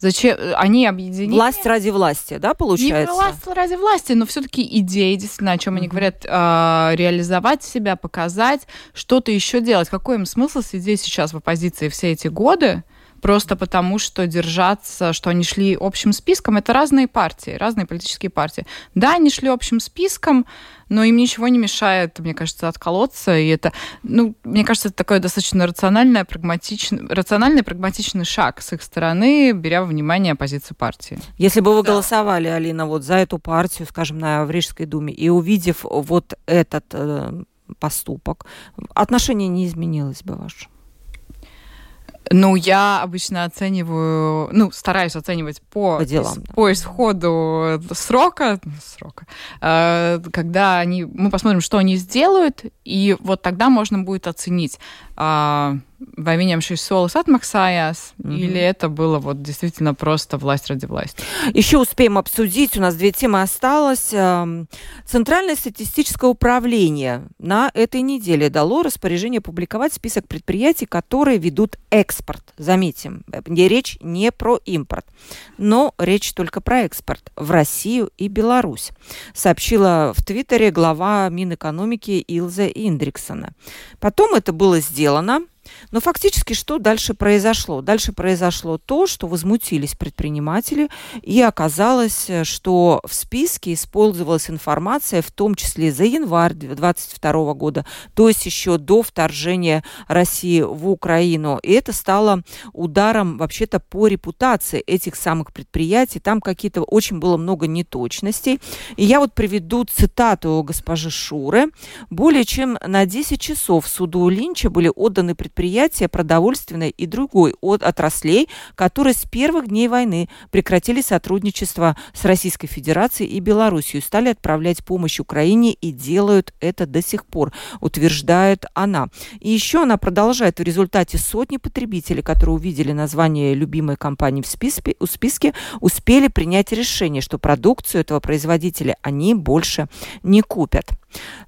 Speaker 3: Зачем они объединили?
Speaker 2: Власть ради власти, да, получается?
Speaker 3: Не власть ради власти, но все-таки идеи, действительно, о чем mm-hmm. они говорят, э, реализовать себя, показать, что-то еще делать. Какой им смысл сидеть сейчас в оппозиции все эти годы? Просто потому, что держаться, что они шли общим списком, это разные партии, разные политические партии. Да, они шли общим списком, но им ничего не мешает, мне кажется, отколоться. И это, ну, мне кажется, это такой достаточно рациональный, прагматичный, рациональный, прагматичный шаг с их стороны, беря во внимание позицию партии.
Speaker 2: Если бы вы да. голосовали, Алина, вот за эту партию, скажем, на Рижской думе, и увидев вот этот э, поступок, отношение не изменилось бы ваше?
Speaker 3: Ну, я обычно оцениваю, ну, стараюсь оценивать по,
Speaker 2: по, делам, да.
Speaker 3: по исходу срока, срока, э, когда они, мы посмотрим, что они сделают, и вот тогда можно будет оценить, э, vai viņam šis solis atmaksājās, mm-hmm. или это было вот действительно просто власть ради власти?
Speaker 2: Еще успеем обсудить, у нас две темы осталось. Эм, Центральное статистическое управление на этой неделе дало распоряжение публиковать список предприятий, которые ведут экспорт. Заметим, речь не про импорт, но речь только про экспорт в Россию и Беларусь, сообщила в Твиттере глава Минэкономики Илза Индриксона. Потом это было сделано но фактически что дальше произошло? Дальше произошло то, что возмутились предприниматели, и оказалось, что в списке использовалась информация, в том числе за январь 2022 года, то есть еще до вторжения России в Украину. И это стало ударом вообще-то по репутации этих самых предприятий. Там какие-то очень было много неточностей. И я вот приведу цитату госпожи Шуры. Более чем на 10 часов суду Линча были отданы предприятия предприятия продовольственной и другой от отраслей, которые с первых дней войны прекратили сотрудничество с Российской Федерацией и Белоруссией, стали отправлять помощь Украине и делают это до сих пор, утверждает она. И еще она продолжает, в результате сотни потребителей, которые увидели название любимой компании в списке, в списке успели принять решение, что продукцию этого производителя они больше не купят.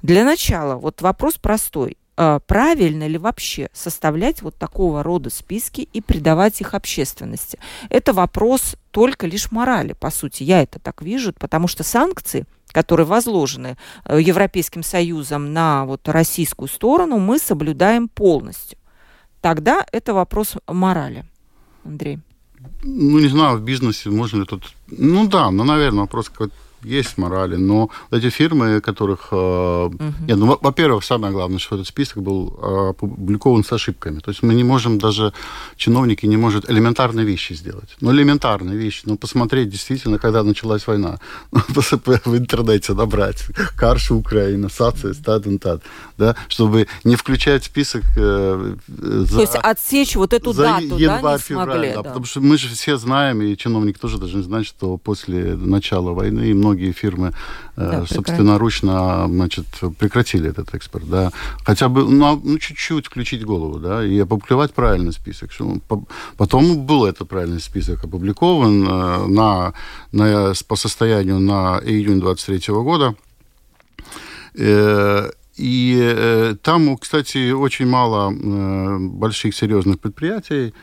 Speaker 2: Для начала, вот вопрос простой. А, правильно ли вообще составлять вот такого рода списки и придавать их общественности? Это вопрос только лишь морали, по сути. Я это так вижу, потому что санкции которые возложены э, Европейским Союзом на вот российскую сторону, мы соблюдаем полностью. Тогда это вопрос морали. Андрей.
Speaker 4: Ну, не знаю, в бизнесе можно ли тут... Ну да, ну, наверное, вопрос какой-то есть морали, но эти фирмы, которых... Угу. Нет, ну, во-первых, самое главное, что этот список был э, опубликован с ошибками. То есть мы не можем даже, чиновники не могут элементарные вещи сделать. Ну, элементарные вещи. Ну, посмотреть действительно, когда началась война. в интернете набрать. Карша Украина, САЦИ, стат да, чтобы не включать список э,
Speaker 2: за, То есть отсечь вот эту
Speaker 4: за
Speaker 2: дату,
Speaker 4: январь,
Speaker 2: да, не
Speaker 4: февраль,
Speaker 2: смогли,
Speaker 4: да, да. Потому что мы же все знаем, и чиновники тоже должны знать, что после начала войны многие фирмы э, да, собственноручно значит, прекратили этот экспорт. Да. Хотя бы ну, ну, чуть-чуть включить голову да, и опубликовать правильный список. Что, потом был этот правильный список опубликован э, на, на, по состоянию на июнь 23 года. Э, и там, кстати, очень мало больших серьезных предприятий.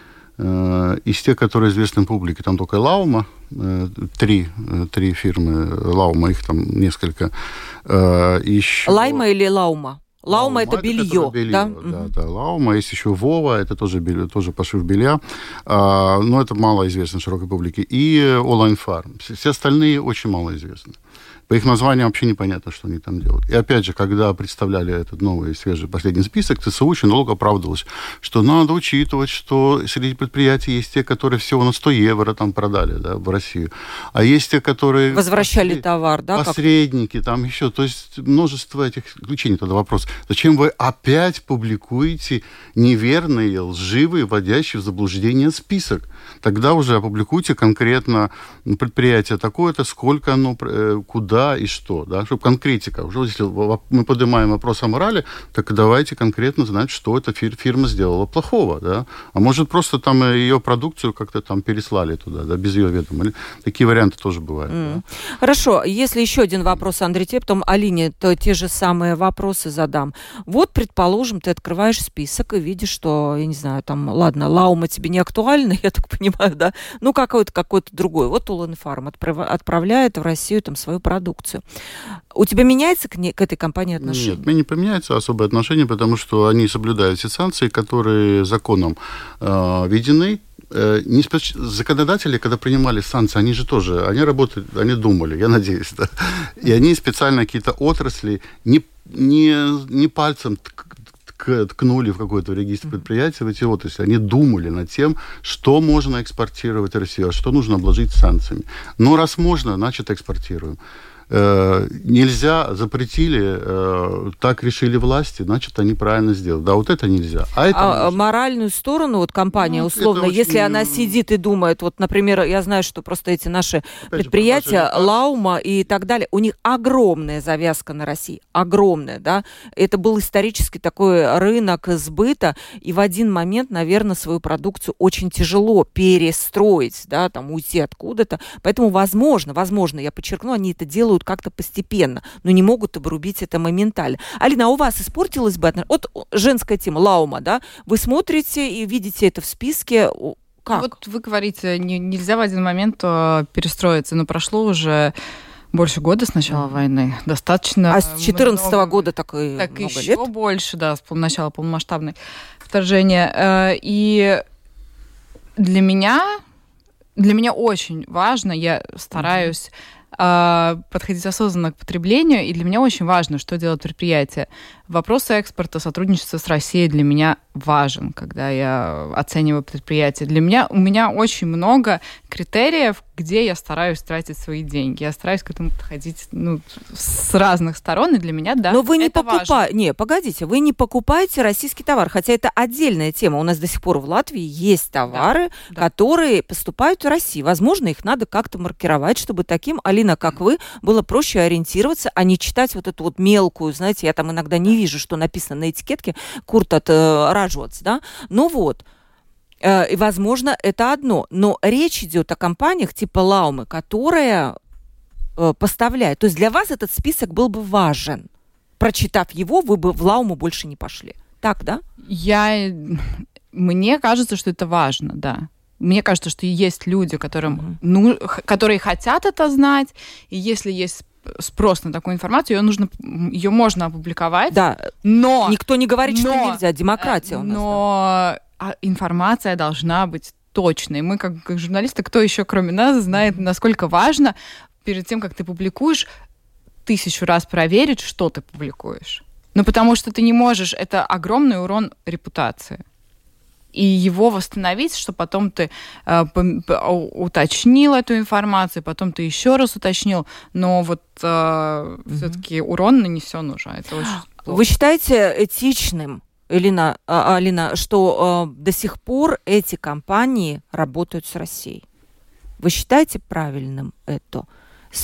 Speaker 4: Э, из тех, которые известны публике, там только Лаума, э, три, э, три фирмы Лаума, их там несколько.
Speaker 2: Еще... Лайма или Лаума? Лаума, Лаума это белье,
Speaker 4: это белье да? Да, да, Лаума. Есть еще Вова, это тоже, белье, тоже пошив белья. А, но это мало известно широкой публике. И Олайн Фарм. Все остальные очень мало известны. По их названиям вообще непонятно, что они там делают. И опять же, когда представляли этот новый, свежий, последний список, ЦСУ очень долго оправдывалось, что надо учитывать, что среди предприятий есть те, которые всего на 100 евро там продали да, в Россию, а есть те, которые...
Speaker 2: Возвращали посред... товар, да?
Speaker 4: Посредники как... там еще. То есть множество этих исключений. Тогда вопрос, зачем вы опять публикуете неверный, лживый, вводящий в заблуждение список? Тогда уже опубликуйте конкретно предприятие такое-то, сколько оно, э, куда и что, да, чтобы конкретика. Уже если мы поднимаем вопрос о морали, так давайте конкретно знать, что эта фирма сделала плохого, да. А может, просто там ее продукцию как-то там переслали туда, да, без ее ведома. Такие варианты тоже бывают. Mm. Да.
Speaker 2: Хорошо. Если еще один вопрос, Андрей, тебе потом Алине, то те же самые вопросы задам. Вот, предположим, ты открываешь список и видишь, что, я не знаю, там, ладно, Лаума тебе не актуальна, я так понимаю, да, ну, какой-то какой-то другой. Вот Улан Фарм отправляет в Россию там свою продукцию. У тебя меняется к, не, к этой компании отношение?
Speaker 4: Нет, не поменяется особое отношение, потому что они соблюдают все санкции, которые законом э, введены. Э, не спец... Законодатели, когда принимали санкции, они же тоже, они работают, они думали, я надеюсь, да. И они специально какие-то отрасли не, не, не пальцем ткнули в какой-то регистр предприятия в эти отрасли. Они думали над тем, что можно экспортировать в Россию, а что нужно обложить санкциями. Но раз можно, значит экспортируем. Э, нельзя, запретили, э, так решили власти, значит, они правильно сделали. Да, вот это нельзя.
Speaker 2: А, это а моральную сторону, вот компания, ну, условно, если она сидит и думает, вот, например, я знаю, что просто эти наши Опять предприятия, же, Лаума и так далее, у них огромная завязка на России, огромная, да. Это был исторически такой рынок сбыта, и в один момент, наверное, свою продукцию очень тяжело перестроить, да, там, уйти откуда-то. Поэтому, возможно, возможно, я подчеркну, они это делают делают как-то постепенно, но не могут обрубить это моментально. Алина, а у вас испортилось бы Вот женская тема, Лаума, да? Вы смотрите и видите это в списке, как?
Speaker 3: Вот вы говорите, не, нельзя в один момент э, перестроиться, но прошло уже больше года с начала войны. Достаточно.
Speaker 2: А с 2014 -го года так и
Speaker 3: Так еще лет? больше, да, с начала полномасштабной вторжения. Э, и для меня, для меня очень важно, я стараюсь mm-hmm. А, подходить осознанно к потреблению, и для меня очень важно, что делает предприятие. Вопрос экспорта, сотрудничества с Россией для меня важен, когда я оцениваю предприятие. Для меня, у меня очень много критериев, где я стараюсь тратить свои деньги. Я стараюсь к этому подходить ну, с разных сторон, и для меня, да,
Speaker 2: Но вы не покупаете... Не, погодите, вы не покупаете российский товар, хотя это отдельная тема. У нас до сих пор в Латвии есть товары, да, которые поступают в Россию. Возможно, их надо как-то маркировать, чтобы таким, Алина, как вы, было проще ориентироваться, а не читать вот эту вот мелкую, знаете, я там иногда не вижу, что написано на этикетке, курт от э, ражвац, да? Ну вот, Э, и, возможно, это одно. Но речь идет о компаниях типа Лаумы, которые э, поставляют. То есть для вас этот список был бы важен. Прочитав его, вы бы в Лауму больше не пошли. Так, да?
Speaker 3: Я... Мне кажется, что это важно, да. Мне кажется, что есть люди, которым, ну, которые хотят это знать, и если есть спрос на такую информацию, ее нужно, ее можно опубликовать.
Speaker 2: Да. Но никто не говорит, но, что нельзя, демократия у нас.
Speaker 3: Но да а информация должна быть точной. Мы, как, как журналисты, кто еще, кроме нас, знает, насколько важно перед тем, как ты публикуешь, тысячу раз проверить, что ты публикуешь. Ну, потому что ты не можешь, это огромный урон репутации. И его восстановить, что потом ты э, уточнил эту информацию, потом ты еще раз уточнил, но вот э, mm-hmm. все-таки урон нанесен уже. Это очень
Speaker 2: плохо. Вы считаете этичным Элина, а, Алина, что э, до сих пор эти компании работают с Россией. Вы считаете правильным это?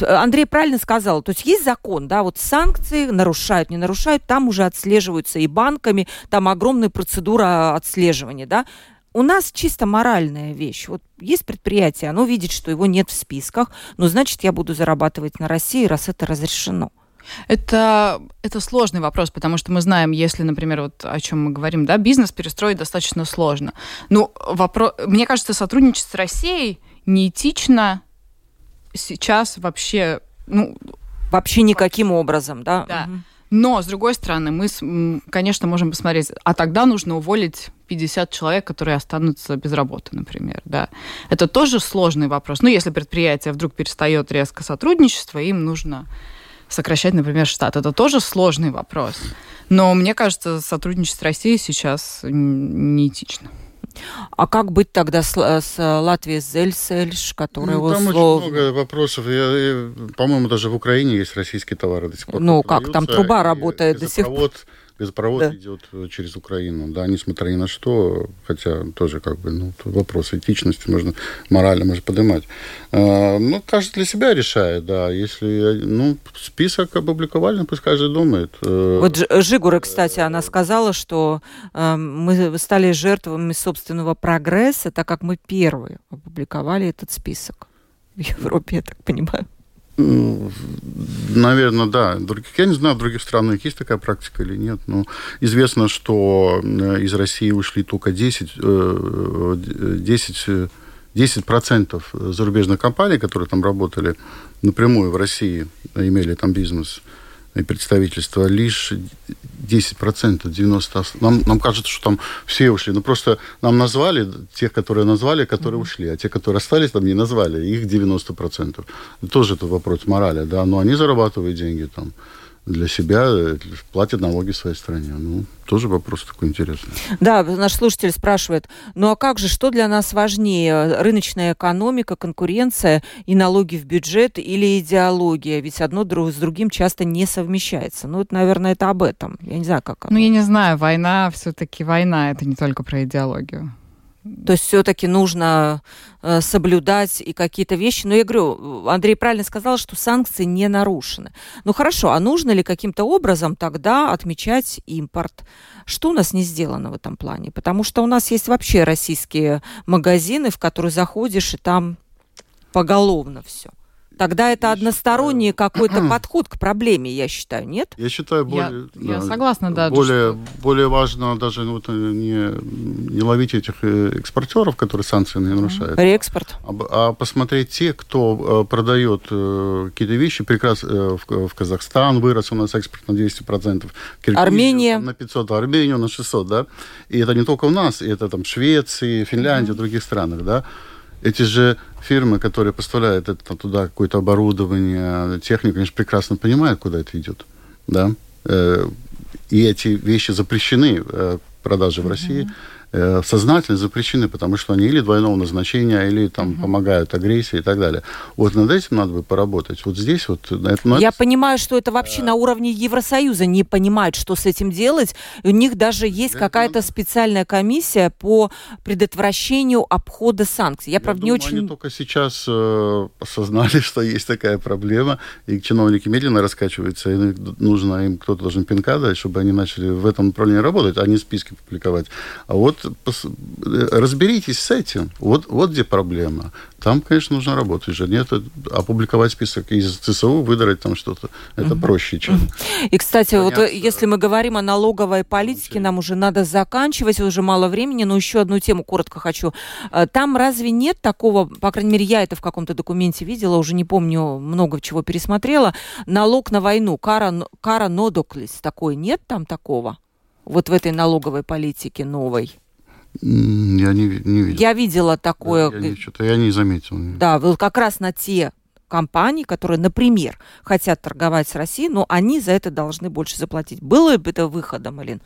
Speaker 2: Андрей правильно сказал, то есть есть закон, да, вот санкции нарушают, не нарушают, там уже отслеживаются и банками, там огромная процедура отслеживания, да. У нас чисто моральная вещь. Вот есть предприятие, оно видит, что его нет в списках, но значит я буду зарабатывать на России, раз это разрешено.
Speaker 3: Это, это сложный вопрос, потому что мы знаем, если, например, вот о чем мы говорим, да, бизнес перестроить достаточно сложно. Ну, вопрос, мне кажется, сотрудничество с Россией неэтично сейчас вообще, ну...
Speaker 2: Вообще никаким образом, да?
Speaker 3: Да. Угу. Но, с другой стороны, мы, конечно, можем посмотреть, а тогда нужно уволить 50 человек, которые останутся без работы, например, да. Это тоже сложный вопрос. Ну, если предприятие вдруг перестает резко сотрудничество, им нужно сокращать, например, штат. Это тоже сложный вопрос. Но мне кажется, сотрудничество с Россией сейчас неэтично.
Speaker 2: А как быть тогда с, с Латвией Зельсельш, которая
Speaker 4: ну, Там услов... очень много вопросов. Я, я, по-моему, даже в Украине есть российские товары до сих пор.
Speaker 2: Ну как, там труба работает до сих пор
Speaker 4: газопровод да. идет э, через Украину, да, несмотря ни на что, хотя тоже как бы, ну, вопрос этичности можно, морально можно поднимать. А, ну, каждый для себя решает, да, если, ну, список опубликовали, пусть каждый думает.
Speaker 2: Э, вот Жигура, кстати, она сказала, что э, мы стали жертвами собственного прогресса, так как мы первые опубликовали этот список в Европе, я так понимаю.
Speaker 4: Наверное, да. Других, я не знаю, в других странах есть такая практика или нет, но известно, что э, из России ушли только 10, 10, 10% зарубежных компаний, которые там работали напрямую в России, имели там бизнес – представительства лишь 10%, 90%. Нам, нам кажется, что там все ушли. Ну, просто нам назвали тех, которые назвали, которые ушли. А те, которые остались, там не назвали. Их 90%. Тоже это вопрос морали, да. Но они зарабатывают деньги там для себя, э, платят налоги в своей стране. Ну, тоже вопрос такой интересный.
Speaker 2: Да, наш слушатель спрашивает, ну а как же, что для нас важнее, рыночная экономика, конкуренция и налоги в бюджет или идеология? Ведь одно с другим часто не совмещается. Ну, это, наверное, это об этом. Я не знаю, как
Speaker 3: оно. Ну, я не знаю, война все-таки война, это не только про идеологию.
Speaker 2: То есть все-таки нужно э, соблюдать и какие-то вещи. Но я говорю, Андрей правильно сказал, что санкции не нарушены. Ну хорошо, а нужно ли каким-то образом тогда отмечать импорт? Что у нас не сделано в этом плане? Потому что у нас есть вообще российские магазины, в которые заходишь, и там поголовно все. Тогда это я односторонний считаю... какой-то подход к проблеме, я считаю, нет?
Speaker 4: Я считаю, более...
Speaker 3: Я, да, я согласна, да.
Speaker 4: Более, что... более важно даже ну, вот, не, не ловить этих э, экспортеров, которые санкции не нарушают.
Speaker 2: Реэкспорт.
Speaker 4: А, а посмотреть те, кто э, продает э, какие-то вещи, прекрасно в, в Казахстан вырос у нас экспорт на 200%. Киргизию,
Speaker 2: Армения.
Speaker 4: На 500, Армению на 600, да. И это не только у нас, это там Швеции, Финляндия, mm-hmm. других странах, да. Эти же фирмы, которые поставляют это, туда какое-то оборудование, технику, конечно, прекрасно понимают, куда это идет. Да? Э, и эти вещи запрещены э, продажи в России, сознательно запрещены, потому что они или двойного назначения, или там угу. помогают агрессии и так далее. Вот над этим надо бы поработать. Вот здесь вот... Это,
Speaker 2: ну, Я это... понимаю, что это вообще на уровне Евросоюза не понимают, что с этим делать. У них даже есть какая-то специальная комиссия по предотвращению обхода санкций. Я, Я правда, думаю, не очень...
Speaker 4: они только сейчас э, осознали, что есть такая проблема, и чиновники медленно раскачиваются, и нужно им, кто-то должен пинка дать, чтобы они начали в этом направлении работать, а не списки публиковать. А вот разберитесь с этим. Вот, вот где проблема. Там, конечно, нужно работать же. Нет, опубликовать список из ЦСУ, выдрать там что-то, это угу. проще, чем...
Speaker 2: И, кстати, Понятно. вот если мы говорим о налоговой политике, нам уже надо заканчивать, уже мало времени, но еще одну тему коротко хочу. Э, там разве нет такого, по крайней мере, я это в каком-то документе видела, уже не помню, много чего пересмотрела, налог на войну, кара, кара нодоклис, такой нет там такого? Вот в этой налоговой политике новой?
Speaker 4: Я не, не видел.
Speaker 2: Я видела такое.
Speaker 4: Да, я, что-то я не заметил.
Speaker 2: Да, вот как раз на те компании, которые, например, хотят торговать с Россией, но они за это должны больше заплатить. Было бы это выходом, Алин?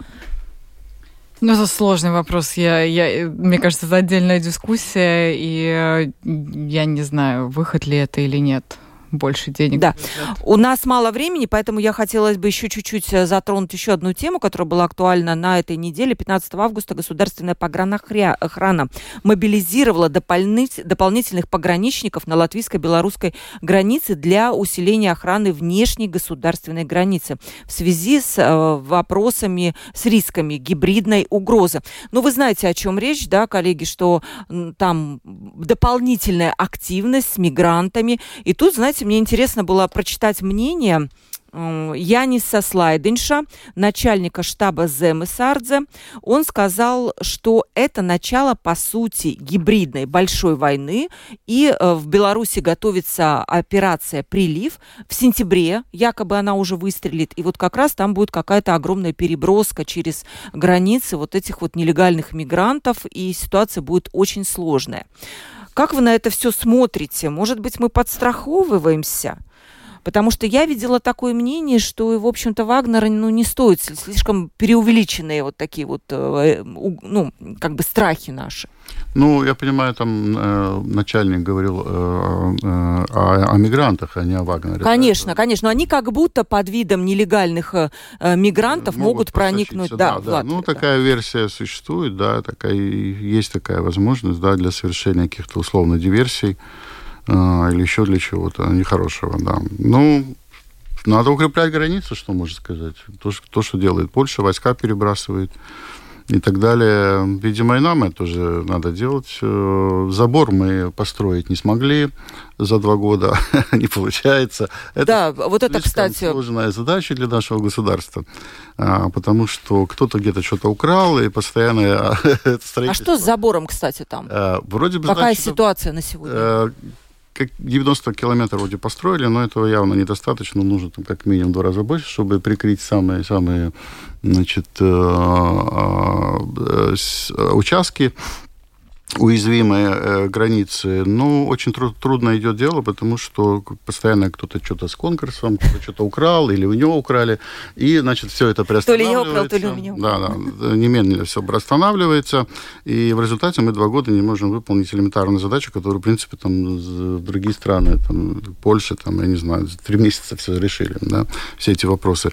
Speaker 3: Ну, это сложный вопрос. Я, я, мне кажется, это отдельная дискуссия, и э, я не знаю, выход ли это или нет больше денег.
Speaker 2: Да. У нас мало времени, поэтому я хотела бы еще чуть-чуть э, затронуть еще одну тему, которая была актуальна на этой неделе. 15 августа государственная погранохрана мобилизировала дополнительных пограничников на латвийско-белорусской границе для усиления охраны внешней государственной границы в связи с э, вопросами, с рисками гибридной угрозы. Но вы знаете, о чем речь, да, коллеги, что там дополнительная активность с мигрантами. И тут, знаете, знаете, мне интересно было прочитать мнение Яниса Слайденша, начальника штаба Земесардзе, он сказал, что это начало, по сути, гибридной большой войны, и э, в Беларуси готовится операция «Прилив». В сентябре якобы она уже выстрелит, и вот как раз там будет какая-то огромная переброска через границы вот этих вот нелегальных мигрантов, и ситуация будет очень сложная. Как вы на это все смотрите? Может быть, мы подстраховываемся? Потому что я видела такое мнение, что, в общем-то, Вагнера ну, не стоит слишком преувеличенные вот такие вот, э, ну, как бы страхи наши.
Speaker 4: Ну, я понимаю, там э, начальник говорил э, э, о, о мигрантах, а не о Вагнере.
Speaker 2: Конечно, да? конечно. Но они как будто под видом нелегальных э, э мигрантов могут, могут проникнуть. Да,
Speaker 4: да, да. Латвию, ну, да. такая версия существует, да, такая, есть такая возможность, да, для совершения каких-то условно диверсий или еще для чего-то нехорошего, да. Ну, надо укреплять границы, что можно сказать. То, то, что делает Польша, войска перебрасывает и так далее. Видимо, и нам это тоже надо делать. Э, забор мы построить не смогли за два года, не получается.
Speaker 2: Это да, вот это, кстати...
Speaker 4: сложная задача для нашего государства, а, потому что кто-то где-то что-то украл, и постоянно
Speaker 2: А что с забором, кстати, там?
Speaker 4: А, вроде бы,
Speaker 2: Какая значит, ситуация на сегодня? Э,
Speaker 4: как 90 километров вроде построили, но этого явно недостаточно. Нужно там как минимум два раза больше, чтобы прикрыть самые-самые значит, э, э, участки уязвимые э, границы. Ну, очень тру- трудно идет дело, потому что постоянно кто-то что-то с конкурсом, кто-то что-то украл, или у него украли, и, значит, все это приостанавливается.
Speaker 2: То ли я украл, то ли у меня
Speaker 4: украл. Да, да, немедленно все приостанавливается, и в результате мы два года не можем выполнить элементарную задачу, которую, в принципе, там, другие страны, там, Польша, там, я не знаю, три месяца все решили, да, все эти вопросы.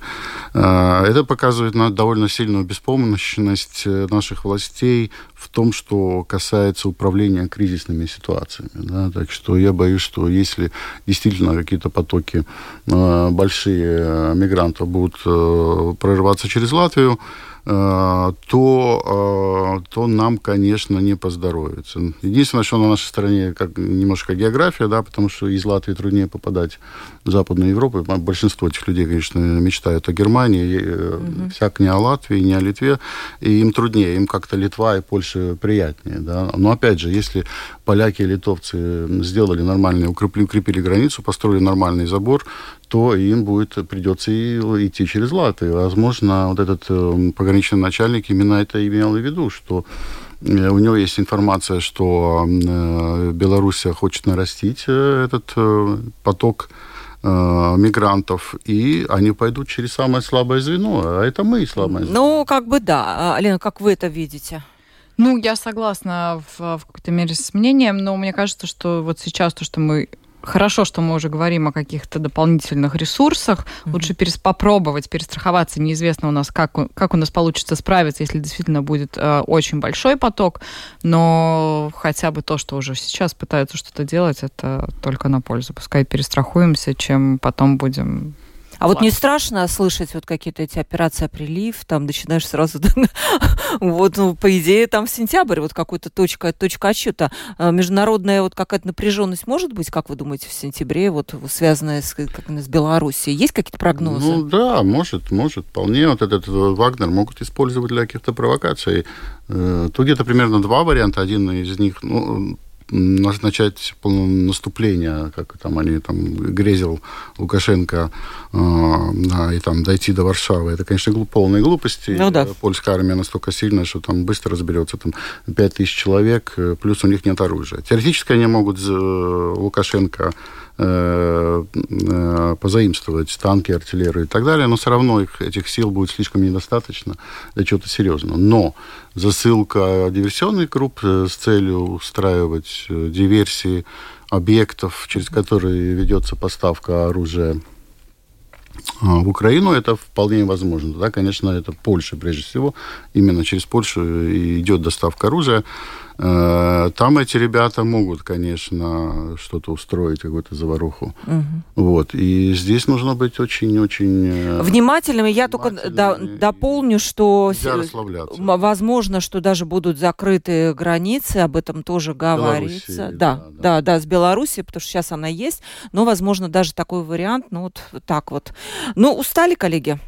Speaker 4: А, это показывает на довольно сильную беспомощность э, наших властей в том, что касается управления кризисными ситуациями. Да? Так что я боюсь, что если действительно какие-то потоки э, большие э, мигрантов будут э, прорываться через Латвию, то, э, то нам, конечно, не поздоровится. Единственное, что на нашей стороне как, немножко география, да, потому что из Латвии труднее попадать в Западную Европу. Большинство этих людей, конечно, мечтают о Германии, угу. всяк не о Латвии, не о Литве, и им труднее, им как-то Литва и Польша приятнее. Да. Но опять же, если поляки и литовцы сделали нормальный, укрепили, укрепили границу, построили нормальный забор, то им будет придется и идти через Латвию. Возможно, вот этот э, пограничный начальник именно это имел в виду, что э, у него есть информация, что э, Белоруссия хочет нарастить этот поток э, мигрантов, и они пойдут через самое слабое звено, а это мы слабое звено.
Speaker 2: Ну, как бы да. А, Лена, как вы это видите?
Speaker 3: Ну, я согласна в, в какой-то мере с мнением, но мне кажется, что вот сейчас то, что мы хорошо, что мы уже говорим о каких-то дополнительных ресурсах. Mm-hmm. Лучше перес попробовать, перестраховаться. Неизвестно у нас, как, как у нас получится справиться, если действительно будет э, очень большой поток. Но хотя бы то, что уже сейчас пытаются что-то делать, это только на пользу. Пускай перестрахуемся, чем потом будем
Speaker 2: а вот не страшно слышать вот какие-то эти операции «Прилив», там начинаешь сразу, вот, ну, по идее, там в сентябре вот какой-то точка, точка отсчета. А международная вот какая-то напряженность может быть, как вы думаете, в сентябре, вот связанная с, как, с Белоруссией? Есть какие-то прогнозы?
Speaker 4: Ну да, может, может. Вполне вот этот Вагнер могут использовать для каких-то провокаций. Э, тут где-то примерно два варианта. Один из них, ну, начать наступление, как там они там грезил Лукашенко, э, и там дойти до Варшавы, это, конечно, глуп, полные глупости. Ну, да. Польская армия настолько сильная, что там быстро разберется, там 5 тысяч человек, э, плюс у них нет оружия. Теоретически они могут э, Лукашенко позаимствовать танки, артиллерию и так далее, но все равно их, этих сил будет слишком недостаточно для чего-то серьезного. Но засылка диверсионных групп с целью устраивать диверсии объектов, через которые ведется поставка оружия в Украину, это вполне возможно. Да, конечно, это Польша прежде всего. Именно через Польшу идет доставка оружия. Э, там эти ребята могут, конечно, что-то устроить, какую-то заваруху. Угу. Вот. И здесь нужно быть очень-очень...
Speaker 2: Э, Внимательным. Я только до, дополню, что возможно, что даже будут закрыты границы, об этом тоже говорится. Да, да, да, да, да, с Белоруссией, потому что сейчас она есть. Но, возможно, даже такой вариант, ну вот так вот. Ну, устали, коллеги?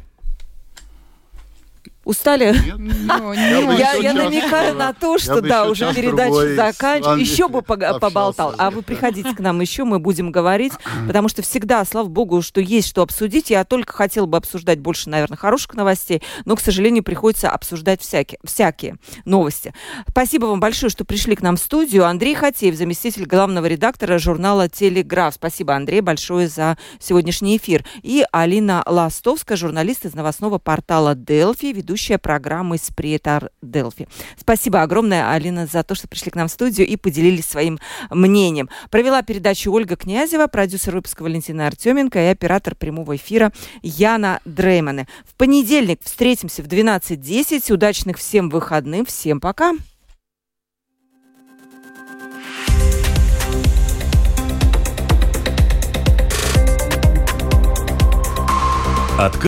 Speaker 2: Устали? Ну, я, я намекаю на то, что да, уже передача заканчивается. Еще бы поболтал. А вы приходите к нам еще, мы будем говорить, потому что всегда, слава богу, что есть что обсудить. Я только хотела бы обсуждать больше, наверное, хороших новостей, но, к сожалению, приходится обсуждать всякие, всякие новости. Спасибо вам большое, что пришли к нам в студию. Андрей Хатеев, заместитель главного редактора журнала «Телеграф». Спасибо, Андрей, большое за сегодняшний эфир. И Алина Ластовская, журналист из новостного портала «Делфи», ведущая ведущая программы «Сприетар Делфи». Спасибо огромное, Алина, за то, что пришли к нам в студию и поделились своим мнением. Провела передачу Ольга Князева, продюсер выпуска Валентина Артеменко и оператор прямого эфира Яна Дреймане. В понедельник встретимся в 12.10. Удачных всем выходных. Всем пока. Открыть